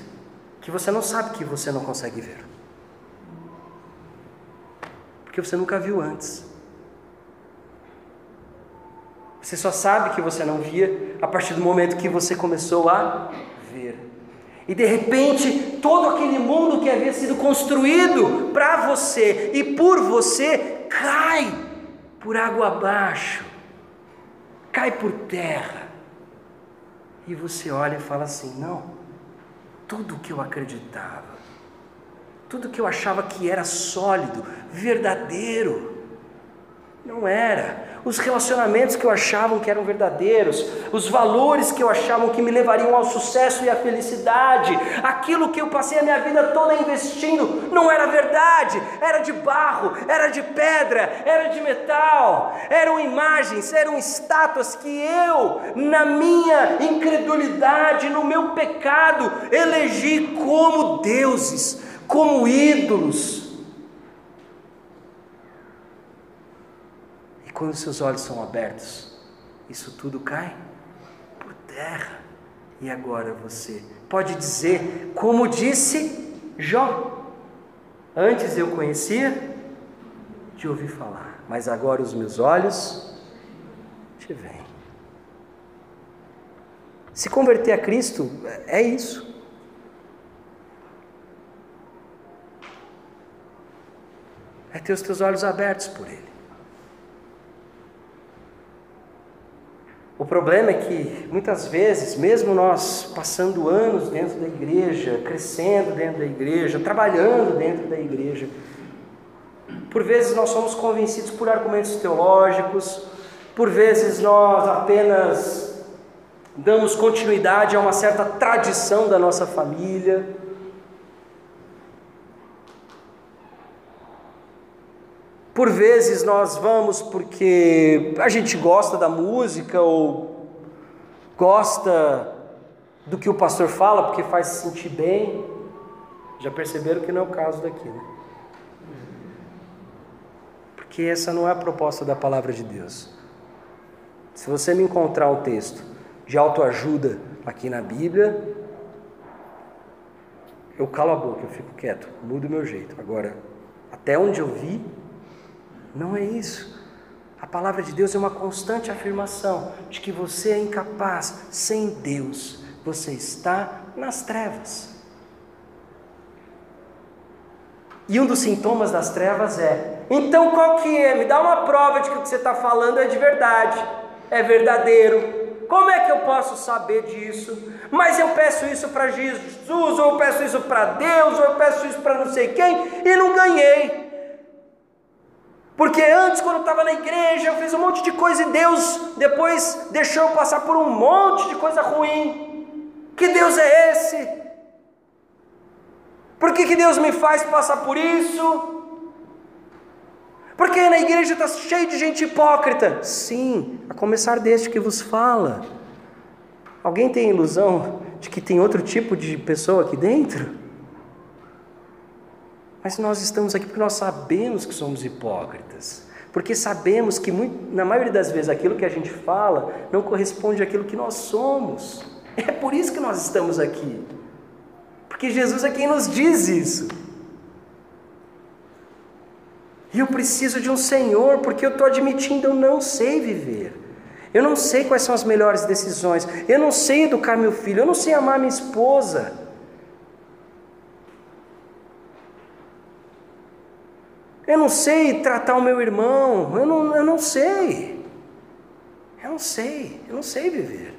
Que você não sabe que você não consegue ver. Porque você nunca viu antes. Você só sabe que você não via a partir do momento que você começou a ver. E de repente, todo aquele mundo que havia sido construído para você e por você cai por água abaixo cai por terra. E você olha e fala assim: não, tudo que eu acreditava, tudo que eu achava que era sólido, verdadeiro, não era. Os relacionamentos que eu achava que eram verdadeiros, os valores que eu achava que me levariam ao sucesso e à felicidade, aquilo que eu passei a minha vida toda investindo, não era verdade, era de barro, era de pedra, era de metal, eram imagens, eram estátuas que eu, na minha incredulidade, no meu pecado, elegi como deuses, como ídolos quando seus olhos são abertos, isso tudo cai por terra. E agora você pode dizer, como disse Jó: Antes eu conhecia de ouvir falar, mas agora os meus olhos te veem. Se converter a Cristo é isso. É ter os teus olhos abertos por Ele. O problema é que muitas vezes, mesmo nós passando anos dentro da igreja, crescendo dentro da igreja, trabalhando dentro da igreja, por vezes nós somos convencidos por argumentos teológicos, por vezes nós apenas damos continuidade a uma certa tradição da nossa família. Por vezes nós vamos porque a gente gosta da música ou gosta do que o pastor fala porque faz se sentir bem. Já perceberam que não é o caso daqui, né? Porque essa não é a proposta da palavra de Deus. Se você me encontrar um texto de autoajuda aqui na Bíblia, eu calo a boca, eu fico quieto, mudo o meu jeito. Agora, até onde eu vi, não é isso. A palavra de Deus é uma constante afirmação de que você é incapaz, sem Deus, você está nas trevas. E um dos sintomas das trevas é: então qual que é? Me dá uma prova de que o que você está falando é de verdade, é verdadeiro, como é que eu posso saber disso? Mas eu peço isso para Jesus, ou eu peço isso para Deus, ou eu peço isso para não sei quem, e não ganhei. Porque antes, quando eu estava na igreja, eu fiz um monte de coisa e Deus depois deixou eu passar por um monte de coisa ruim. Que Deus é esse? Por que, que Deus me faz passar por isso? Porque na igreja está cheio de gente hipócrita. Sim, a começar deste que vos fala. Alguém tem ilusão de que tem outro tipo de pessoa aqui dentro? Mas nós estamos aqui porque nós sabemos que somos hipócritas. Porque sabemos que, muito, na maioria das vezes, aquilo que a gente fala não corresponde àquilo que nós somos. É por isso que nós estamos aqui. Porque Jesus é quem nos diz isso. E eu preciso de um Senhor, porque eu estou admitindo, eu não sei viver. Eu não sei quais são as melhores decisões. Eu não sei educar meu filho. Eu não sei amar minha esposa. Eu não sei tratar o meu irmão. Eu não, eu não sei. Eu não sei. Eu não sei viver.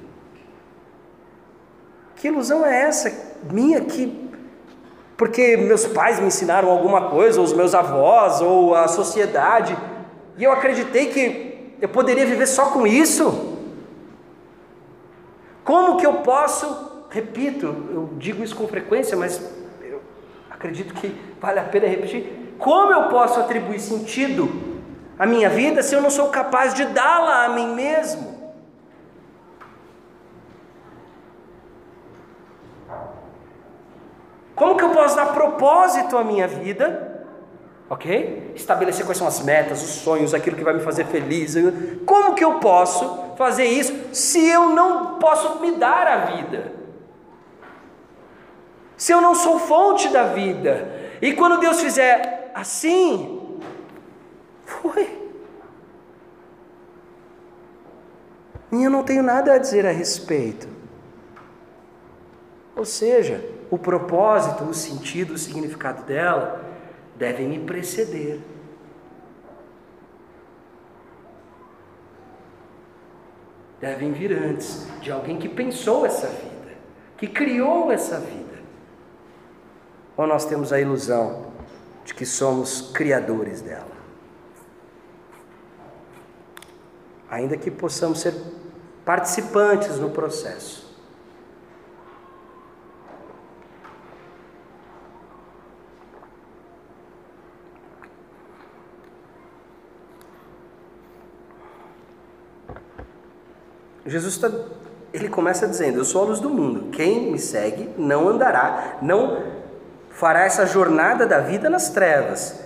Que ilusão é essa minha que porque meus pais me ensinaram alguma coisa, ou os meus avós, ou a sociedade, e eu acreditei que eu poderia viver só com isso. Como que eu posso, repito, eu digo isso com frequência, mas eu acredito que vale a pena repetir. Como eu posso atribuir sentido à minha vida se eu não sou capaz de dá-la a mim mesmo? Como que eu posso dar propósito à minha vida? Ok? Estabelecer quais são as metas, os sonhos, aquilo que vai me fazer feliz. Como que eu posso fazer isso se eu não posso me dar a vida? Se eu não sou fonte da vida. E quando Deus fizer assim, foi. E eu não tenho nada a dizer a respeito. Ou seja, o propósito, o sentido, o significado dela devem me preceder. Devem vir antes de alguém que pensou essa vida, que criou essa vida. Ou nós temos a ilusão de que somos criadores dela. Ainda que possamos ser participantes no processo. Jesus está, ele começa dizendo: Eu sou a luz do mundo. Quem me segue não andará, não fará essa jornada da vida nas trevas.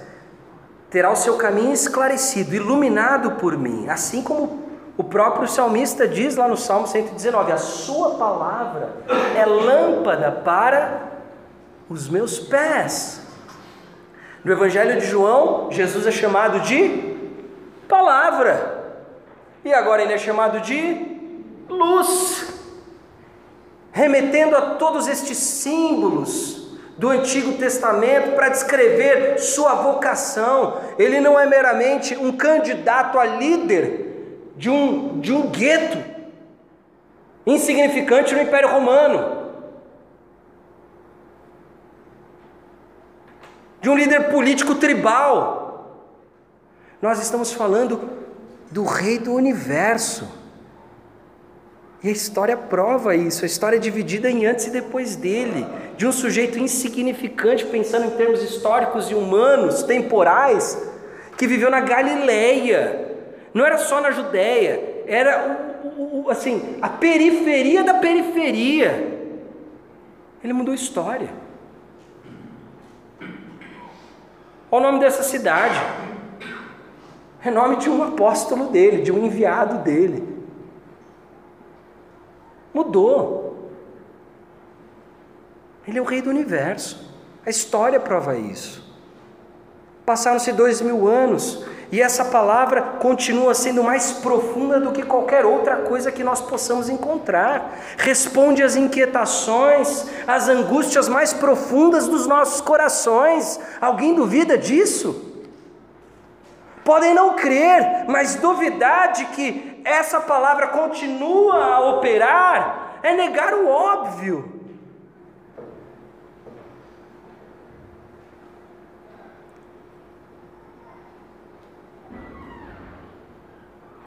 Terá o seu caminho esclarecido, iluminado por mim, assim como o próprio salmista diz lá no Salmo 119: A sua palavra é lâmpada para os meus pés. No Evangelho de João, Jesus é chamado de palavra. E agora ele é chamado de luz, remetendo a todos estes símbolos do Antigo Testamento para descrever sua vocação. Ele não é meramente um candidato a líder de um, de um gueto insignificante no Império Romano. De um líder político tribal. Nós estamos falando do Rei do Universo e a história prova isso, a história é dividida em antes e depois dele, de um sujeito insignificante, pensando em termos históricos e humanos, temporais, que viveu na Galileia, não era só na Judéia, era assim, a periferia da periferia. Ele mudou a história. Olha o nome dessa cidade. É nome de um apóstolo dele, de um enviado dele. Mudou. Ele é o rei do universo. A história prova isso. Passaram-se dois mil anos e essa palavra continua sendo mais profunda do que qualquer outra coisa que nós possamos encontrar. Responde às inquietações, às angústias mais profundas dos nossos corações. Alguém duvida disso? Podem não crer, mas duvidar de que essa palavra continua a operar é negar o óbvio.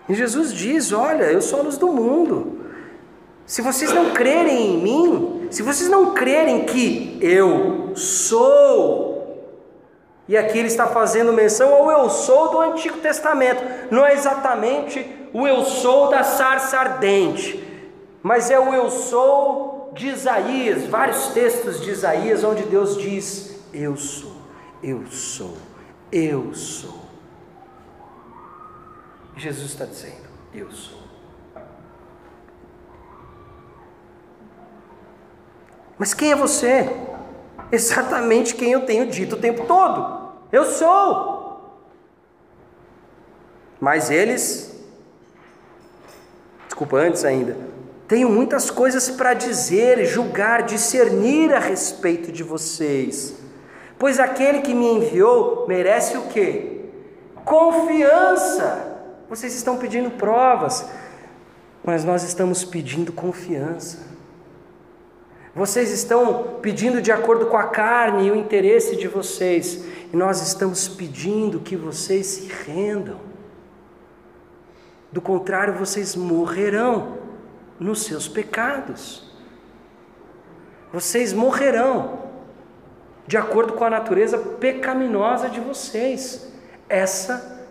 E Jesus diz: Olha, eu sou a luz do mundo. Se vocês não crerem em mim, se vocês não crerem que eu sou, e aqui ele está fazendo menção ao eu sou do Antigo Testamento, não é exatamente o eu sou da sarça ardente, mas é o eu sou de Isaías, vários textos de Isaías onde Deus diz: Eu sou, eu sou, eu sou. Jesus está dizendo: Eu sou. Mas quem é você? Exatamente quem eu tenho dito o tempo todo. Eu sou. Mas eles, desculpa, antes ainda, tenho muitas coisas para dizer, julgar, discernir a respeito de vocês. Pois aquele que me enviou merece o quê? Confiança. Vocês estão pedindo provas, mas nós estamos pedindo confiança. Vocês estão pedindo de acordo com a carne e o interesse de vocês, e nós estamos pedindo que vocês se rendam. Do contrário, vocês morrerão nos seus pecados. Vocês morrerão de acordo com a natureza pecaminosa de vocês. Essa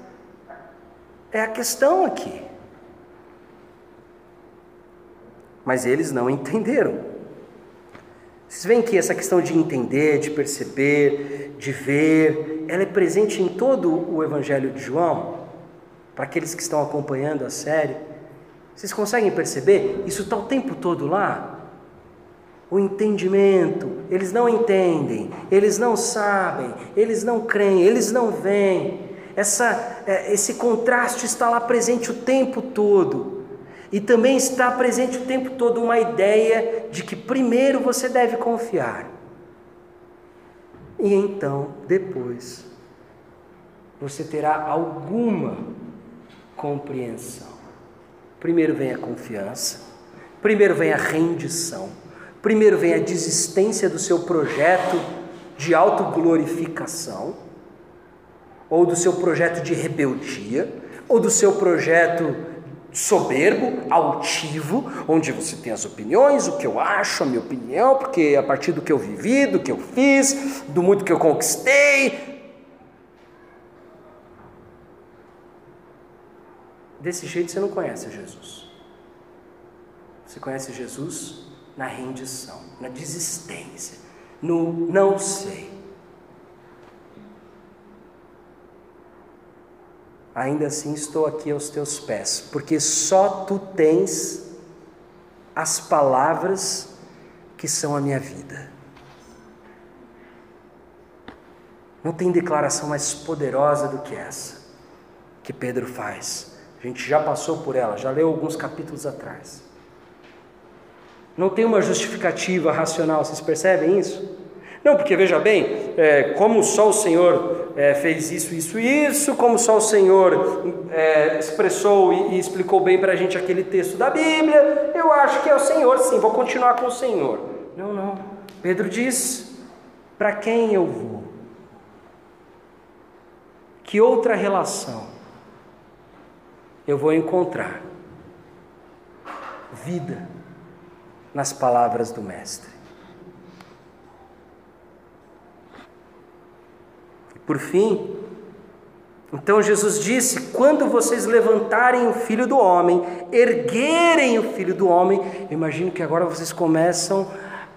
é a questão aqui. Mas eles não entenderam. Vocês veem que essa questão de entender, de perceber, de ver, ela é presente em todo o Evangelho de João? Para aqueles que estão acompanhando a série, vocês conseguem perceber? Isso está o tempo todo lá? O entendimento, eles não entendem, eles não sabem, eles não creem, eles não veem essa, é, esse contraste está lá presente o tempo todo. E também está presente o tempo todo uma ideia de que primeiro você deve confiar. E então, depois, você terá alguma compreensão. Primeiro vem a confiança, primeiro vem a rendição, primeiro vem a desistência do seu projeto de autoglorificação ou do seu projeto de rebeldia, ou do seu projeto soberbo, altivo, onde você tem as opiniões, o que eu acho, a minha opinião, porque a partir do que eu vivi, do que eu fiz, do muito que eu conquistei. Desse jeito você não conhece Jesus. Você conhece Jesus na rendição, na desistência, no não sei. Ainda assim estou aqui aos teus pés, porque só tu tens as palavras que são a minha vida. Não tem declaração mais poderosa do que essa que Pedro faz. A gente já passou por ela, já leu alguns capítulos atrás. Não tem uma justificativa racional, vocês percebem isso? Não, porque veja bem, é, como só o Senhor é, fez isso, isso e isso, como só o Senhor é, expressou e, e explicou bem para a gente aquele texto da Bíblia, eu acho que é o Senhor, sim, vou continuar com o Senhor. Não, não. Pedro diz: para quem eu vou? Que outra relação eu vou encontrar? Vida nas palavras do Mestre. Por fim, Então Jesus disse: quando vocês levantarem o filho do homem, erguerem o filho do homem, eu imagino que agora vocês começam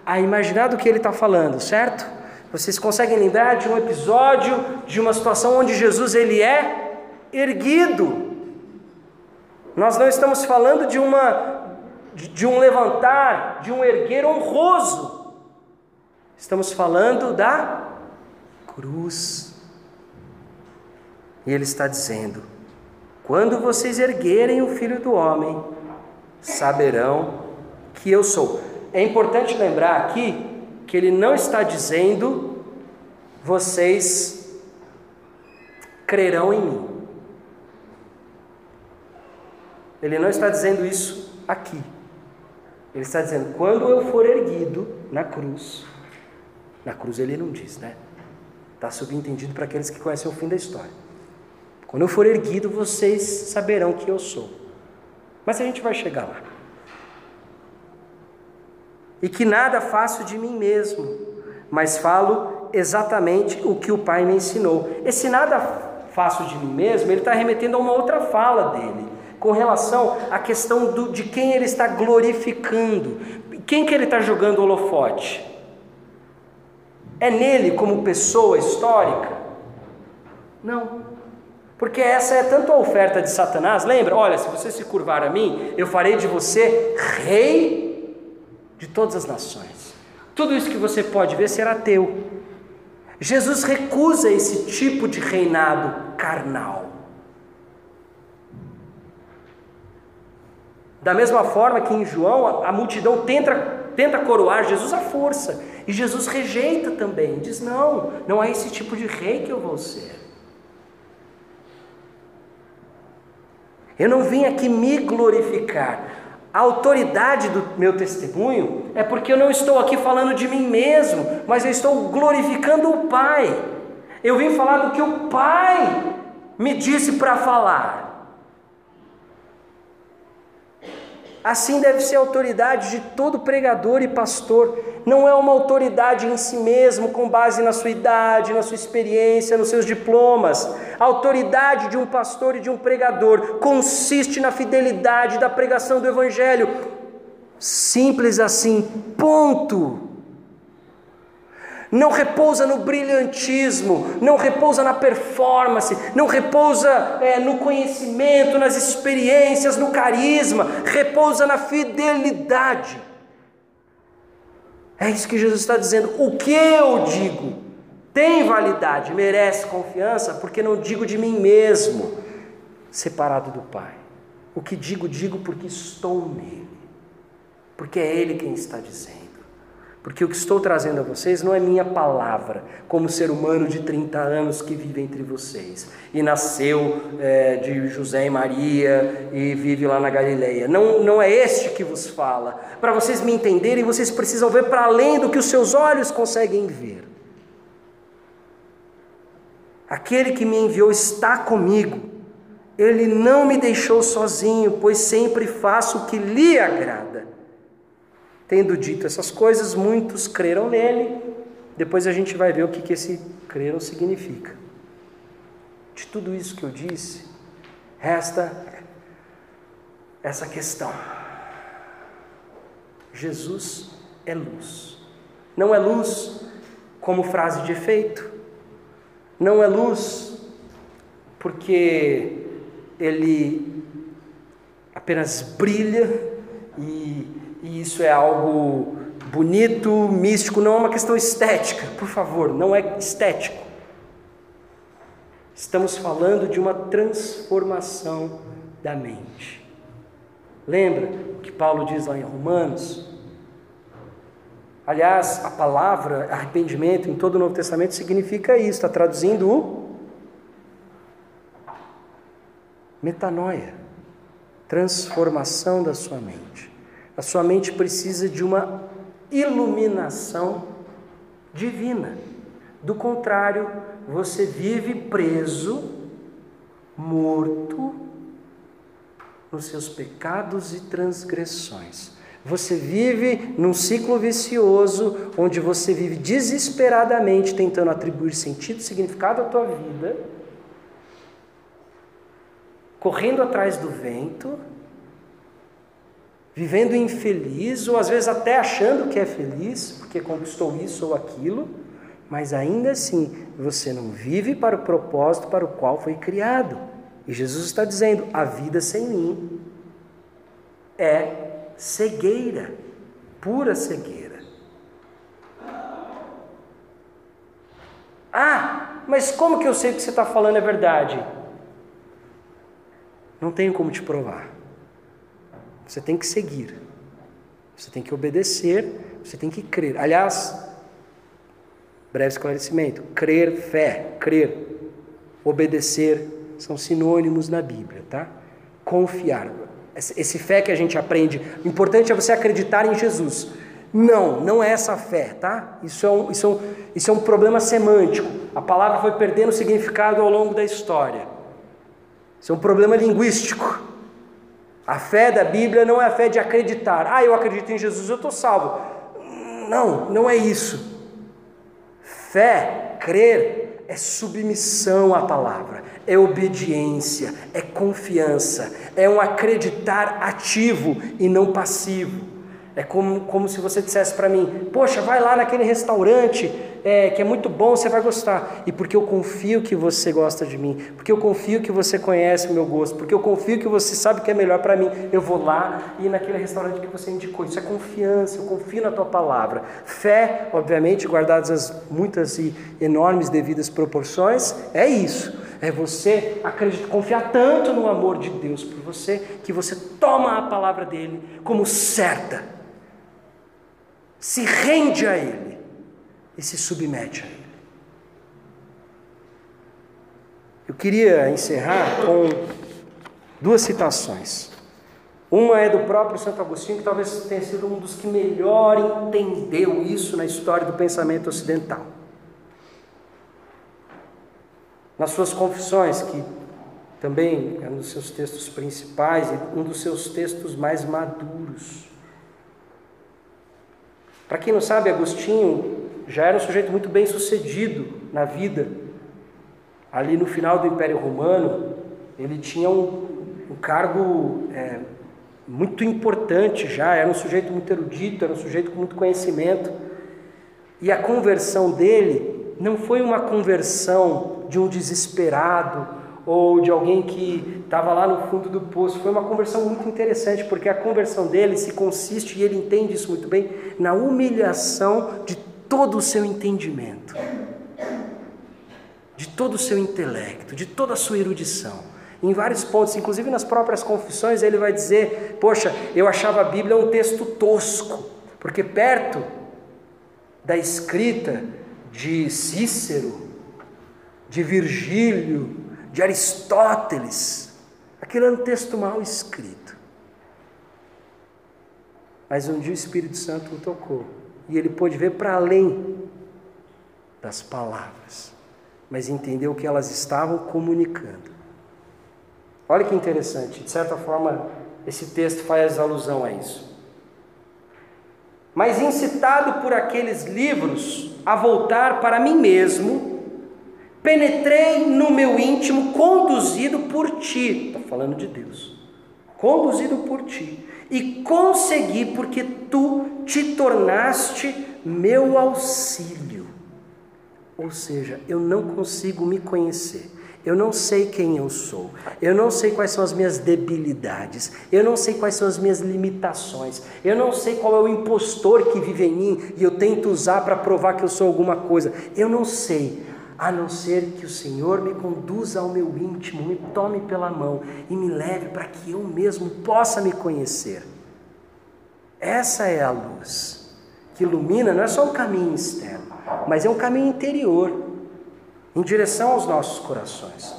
a imaginar do que ele está falando, certo? Vocês conseguem lembrar de um episódio, de uma situação onde Jesus ele é erguido. Nós não estamos falando de uma de, de um levantar, de um erguer honroso. Estamos falando da cruz. E ele está dizendo: quando vocês erguerem o filho do homem, saberão que eu sou. É importante lembrar aqui que ele não está dizendo vocês crerão em mim. Ele não está dizendo isso aqui. Ele está dizendo: quando eu for erguido na cruz, na cruz ele não diz, né? Está subentendido para aqueles que conhecem o fim da história. Quando eu for erguido, vocês saberão que eu sou. Mas a gente vai chegar lá. E que nada faço de mim mesmo, mas falo exatamente o que o Pai me ensinou. Esse nada faço de mim mesmo, ele está remetendo a uma outra fala dele, com relação à questão do, de quem ele está glorificando. Quem que ele está jogando holofote? É nele como pessoa histórica? Não. Porque essa é tanto a oferta de Satanás, lembra? Olha, se você se curvar a mim, eu farei de você rei de todas as nações. Tudo isso que você pode ver será teu. Jesus recusa esse tipo de reinado carnal. Da mesma forma que em João a, multidão tenta, tenta coroar Jesus à força, e Jesus rejeita também, diz: Não, não é esse tipo de rei que eu vou ser. Eu não vim aqui me glorificar. A autoridade do meu testemunho é porque eu não estou aqui falando de mim mesmo, mas eu estou glorificando o Pai. Eu vim falar do que o Pai me disse para falar. Assim deve ser a autoridade de todo pregador e pastor. Não é uma autoridade em si mesmo, com base na sua idade, na sua experiência, nos seus diplomas. A autoridade de um pastor e de um pregador consiste na fidelidade da pregação do Evangelho. Simples assim, ponto não repousa no brilhantismo, não repousa na performance, não repousa é, no conhecimento, nas experiências, no carisma, repousa na fidelidade. É isso que Jesus está dizendo. O que eu digo tem validade, merece confiança, porque não digo de mim mesmo, separado do Pai. O que digo, digo porque estou nele, porque é Ele quem está dizendo. Porque o que estou trazendo a vocês não é minha palavra, como ser humano de 30 anos que vive entre vocês e nasceu é, de José e Maria e vive lá na Galileia. Não, não é este que vos fala. Para vocês me entenderem, vocês precisam ver para além do que os seus olhos conseguem ver. Aquele que me enviou está comigo. Ele não me deixou sozinho, pois sempre faço o que lhe agrada. Tendo dito essas coisas, muitos creram nele. Depois a gente vai ver o que, que esse creram significa. De tudo isso que eu disse, resta essa questão. Jesus é luz. Não é luz como frase de efeito. Não é luz porque ele apenas brilha e e isso é algo bonito, místico, não é uma questão estética, por favor, não é estético. Estamos falando de uma transformação da mente. Lembra o que Paulo diz lá em Romanos? Aliás, a palavra arrependimento em todo o Novo Testamento significa isso, está traduzindo o metanoia transformação da sua mente. A sua mente precisa de uma iluminação divina. Do contrário, você vive preso, morto nos seus pecados e transgressões. Você vive num ciclo vicioso onde você vive desesperadamente tentando atribuir sentido e significado à tua vida correndo atrás do vento, vivendo infeliz, ou às vezes até achando que é feliz, porque conquistou isso ou aquilo, mas ainda assim você não vive para o propósito para o qual foi criado. E Jesus está dizendo: a vida sem mim é cegueira, pura cegueira. Ah, mas como que eu sei que você está falando é verdade? Não tenho como te provar. Você tem que seguir, você tem que obedecer, você tem que crer. Aliás, breve esclarecimento: crer, fé, crer, obedecer são sinônimos na Bíblia, tá? Confiar. Esse fé que a gente aprende, o importante é você acreditar em Jesus. Não, não é essa fé, tá? Isso é, um, isso, é um, isso é um problema semântico. A palavra foi perdendo significado ao longo da história. Isso é um problema linguístico. A fé da Bíblia não é a fé de acreditar. Ah, eu acredito em Jesus, eu estou salvo. Não, não é isso. Fé, crer, é submissão à palavra, é obediência, é confiança, é um acreditar ativo e não passivo. É como, como se você dissesse para mim: Poxa, vai lá naquele restaurante é, que é muito bom, você vai gostar. E porque eu confio que você gosta de mim, porque eu confio que você conhece o meu gosto, porque eu confio que você sabe o que é melhor para mim, eu vou lá e naquele restaurante que você indicou. Isso é confiança, eu confio na tua palavra. Fé, obviamente, guardadas as muitas e enormes devidas proporções, é isso. É você acreditar, confiar tanto no amor de Deus por você que você toma a palavra dele como certa se rende a Ele e se submete a Ele. Eu queria encerrar com duas citações. Uma é do próprio Santo Agostinho, que talvez tenha sido um dos que melhor entendeu isso na história do pensamento ocidental. Nas suas confissões, que também é um dos seus textos principais e um dos seus textos mais maduros. Para quem não sabe, Agostinho já era um sujeito muito bem sucedido na vida. Ali no final do Império Romano, ele tinha um, um cargo é, muito importante já, era um sujeito muito erudito, era um sujeito com muito conhecimento. E a conversão dele não foi uma conversão de um desesperado ou de alguém que estava lá no fundo do poço. Foi uma conversão muito interessante, porque a conversão dele se consiste, e ele entende isso muito bem, na humilhação de todo o seu entendimento, de todo o seu intelecto, de toda a sua erudição. Em vários pontos, inclusive nas próprias confissões, ele vai dizer: Poxa, eu achava a Bíblia um texto tosco, porque perto da escrita de Cícero, de Virgílio, de Aristóteles. Aquilo era um texto mal escrito. Mas um dia o Espírito Santo o tocou e ele pôde ver para além das palavras, mas entendeu o que elas estavam comunicando. Olha que interessante, de certa forma, esse texto faz alusão a isso. Mas incitado por aqueles livros a voltar para mim mesmo, Penetrei no meu íntimo, conduzido por ti. Está falando de Deus. Conduzido por ti. E consegui, porque tu te tornaste meu auxílio. Ou seja, eu não consigo me conhecer. Eu não sei quem eu sou. Eu não sei quais são as minhas debilidades. Eu não sei quais são as minhas limitações. Eu não sei qual é o impostor que vive em mim e eu tento usar para provar que eu sou alguma coisa. Eu não sei a não ser que o Senhor me conduza ao meu íntimo, me tome pela mão e me leve para que eu mesmo possa me conhecer. Essa é a luz que ilumina, não é só um caminho externo, mas é um caminho interior, em direção aos nossos corações.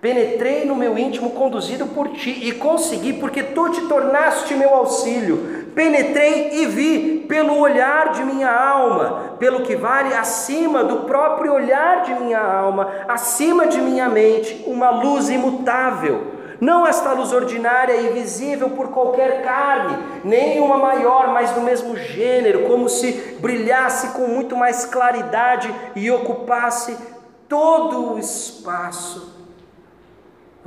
Penetrei no meu íntimo conduzido por ti e consegui, porque tu te tornaste meu auxílio. Penetrei e vi pelo olhar de minha alma, pelo que vale acima do próprio olhar de minha alma, acima de minha mente, uma luz imutável. Não esta luz ordinária e visível por qualquer carne, nem uma maior, mas do mesmo gênero, como se brilhasse com muito mais claridade e ocupasse todo o espaço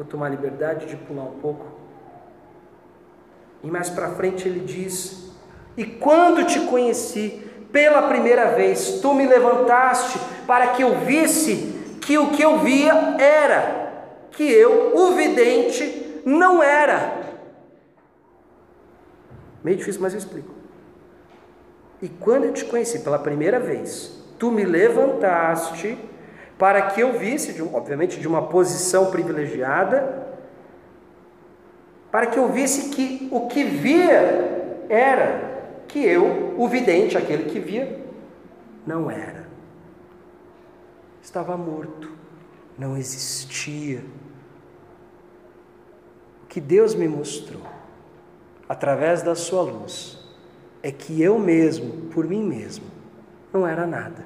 Vou tomar liberdade de pular um pouco. E mais para frente ele diz: E quando te conheci pela primeira vez, tu me levantaste para que eu visse que o que eu via era, que eu, o vidente, não era. Meio difícil, mas eu explico. E quando eu te conheci pela primeira vez, tu me levantaste para que eu visse, obviamente de uma posição privilegiada, para que eu visse que o que via era que eu, o vidente, aquele que via, não era. Estava morto, não existia. O que Deus me mostrou, através da Sua luz, é que eu mesmo, por mim mesmo, não era nada.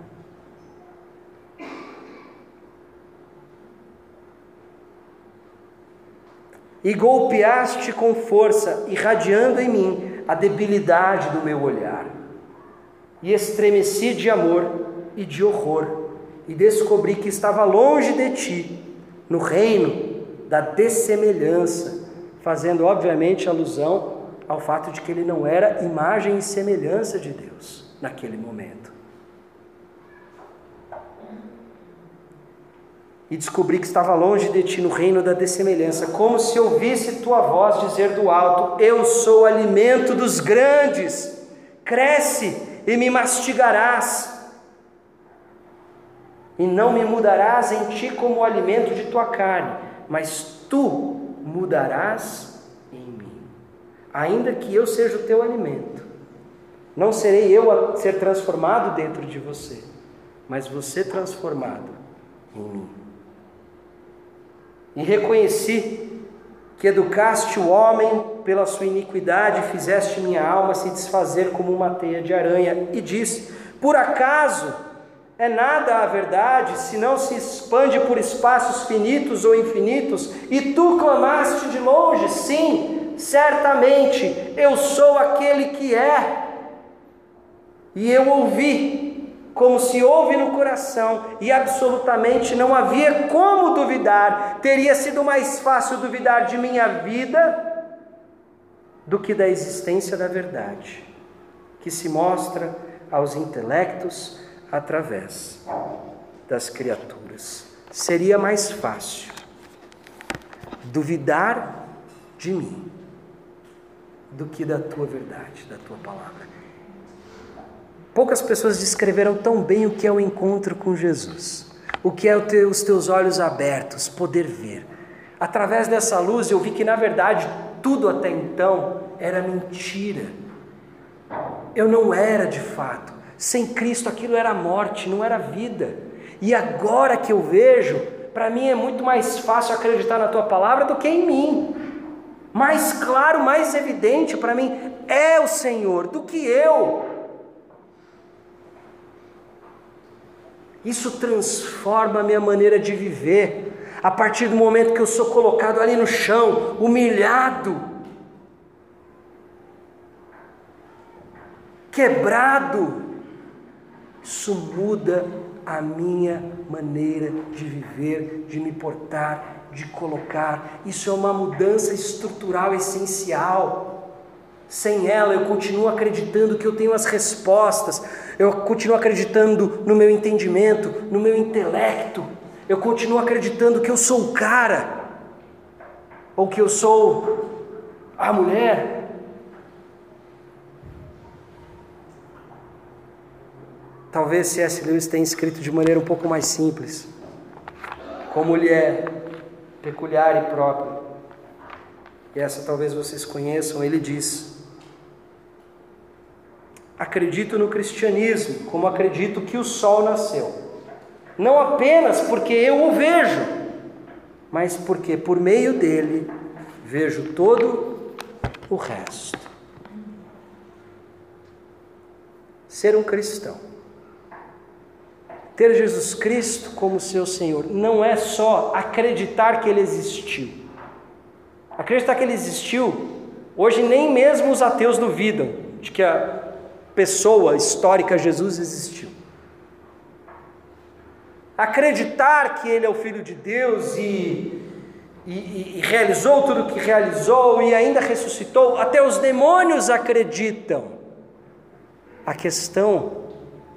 E golpeaste com força, irradiando em mim a debilidade do meu olhar. E estremeci de amor e de horror, e descobri que estava longe de ti, no reino da dessemelhança, fazendo obviamente alusão ao fato de que ele não era imagem e semelhança de Deus naquele momento. E descobri que estava longe de ti no reino da dessemelhança, como se ouvisse tua voz dizer do alto: Eu sou alimento dos grandes, cresce e me mastigarás, e não me mudarás em ti como o alimento de tua carne, mas tu mudarás ainda que eu seja o teu alimento. Não serei eu a ser transformado dentro de você, mas você transformado em mim. E reconheci que educaste o homem pela sua iniquidade e fizeste minha alma se desfazer como uma teia de aranha, e disse: Por acaso é nada a verdade se não se expande por espaços finitos ou infinitos, e tu clamaste de longe, sim, certamente eu sou aquele que é. E eu ouvi, como se ouve no coração, e absolutamente não havia como duvidar. Teria sido mais fácil duvidar de minha vida do que da existência da verdade, que se mostra aos intelectos através das criaturas. Seria mais fácil duvidar de mim do que da tua verdade, da tua palavra. Poucas pessoas descreveram tão bem o que é o encontro com Jesus, o que é ter os teus olhos abertos, poder ver. Através dessa luz eu vi que na verdade tudo até então era mentira. Eu não era de fato. Sem Cristo aquilo era morte, não era vida. E agora que eu vejo, para mim é muito mais fácil acreditar na tua palavra do que em mim mais claro, mais evidente para mim é o Senhor do que eu. Isso transforma a minha maneira de viver. A partir do momento que eu sou colocado ali no chão, humilhado, quebrado, isso muda a minha maneira de viver, de me portar, de colocar. Isso é uma mudança estrutural essencial. Sem ela, eu continuo acreditando que eu tenho as respostas, eu continuo acreditando no meu entendimento, no meu intelecto, eu continuo acreditando que eu sou o cara, ou que eu sou a mulher. Talvez C.S. Lewis tenha escrito de maneira um pouco mais simples, como ele é peculiar e própria. E essa talvez vocês conheçam, ele diz: Acredito no cristianismo, como acredito que o sol nasceu. Não apenas porque eu o vejo, mas porque por meio dele vejo todo o resto. Ser um cristão ter Jesus Cristo como seu Senhor não é só acreditar que Ele existiu. Acreditar que Ele existiu, hoje nem mesmo os ateus duvidam de que a pessoa histórica Jesus existiu. Acreditar que Ele é o Filho de Deus e e, e, realizou tudo o que realizou e ainda ressuscitou, até os demônios acreditam. A questão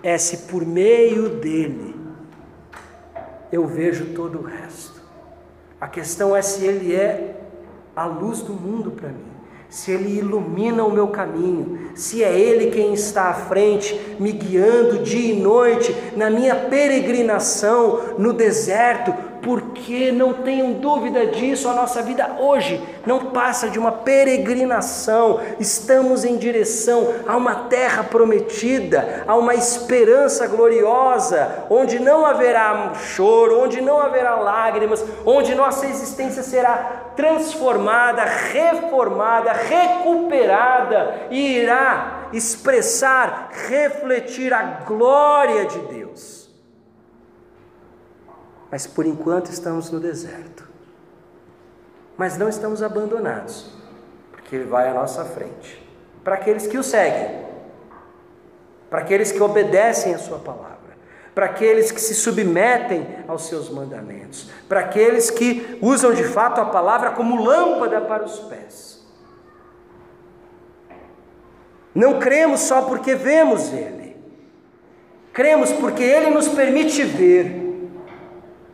é se por meio dele eu vejo todo o resto. A questão é se ele é a luz do mundo para mim se Ele ilumina o meu caminho, se é Ele quem está à frente, me guiando dia e noite na minha peregrinação no deserto, porque não tenham dúvida disso, a nossa vida hoje não passa de uma peregrinação, estamos em direção a uma terra prometida, a uma esperança gloriosa, onde não haverá choro, onde não haverá lágrimas, onde nossa existência será transformada, reformada, recuperada e irá expressar, refletir a glória de Deus. Mas por enquanto estamos no deserto. Mas não estamos abandonados, porque Ele vai à nossa frente. Para aqueles que o seguem, para aqueles que obedecem a Sua palavra para aqueles que se submetem aos seus mandamentos, para aqueles que usam de fato a palavra como lâmpada para os pés. Não cremos só porque vemos Ele, cremos porque Ele nos permite ver.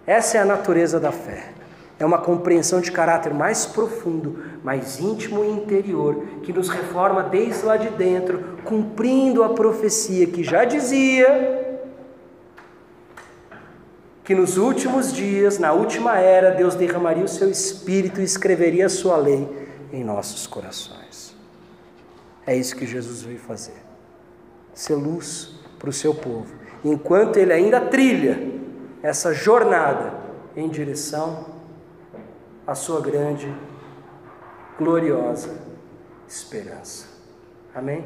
Essa é a natureza da fé. É uma compreensão de caráter mais profundo, mais íntimo e interior, que nos reforma desde lá de dentro, cumprindo a profecia que já dizia que nos últimos dias, na última era, Deus derramaria o seu espírito e escreveria a sua lei em nossos corações. É isso que Jesus veio fazer. Ser luz para o seu povo, enquanto ele ainda trilha essa jornada em direção à sua grande, gloriosa esperança. Amém?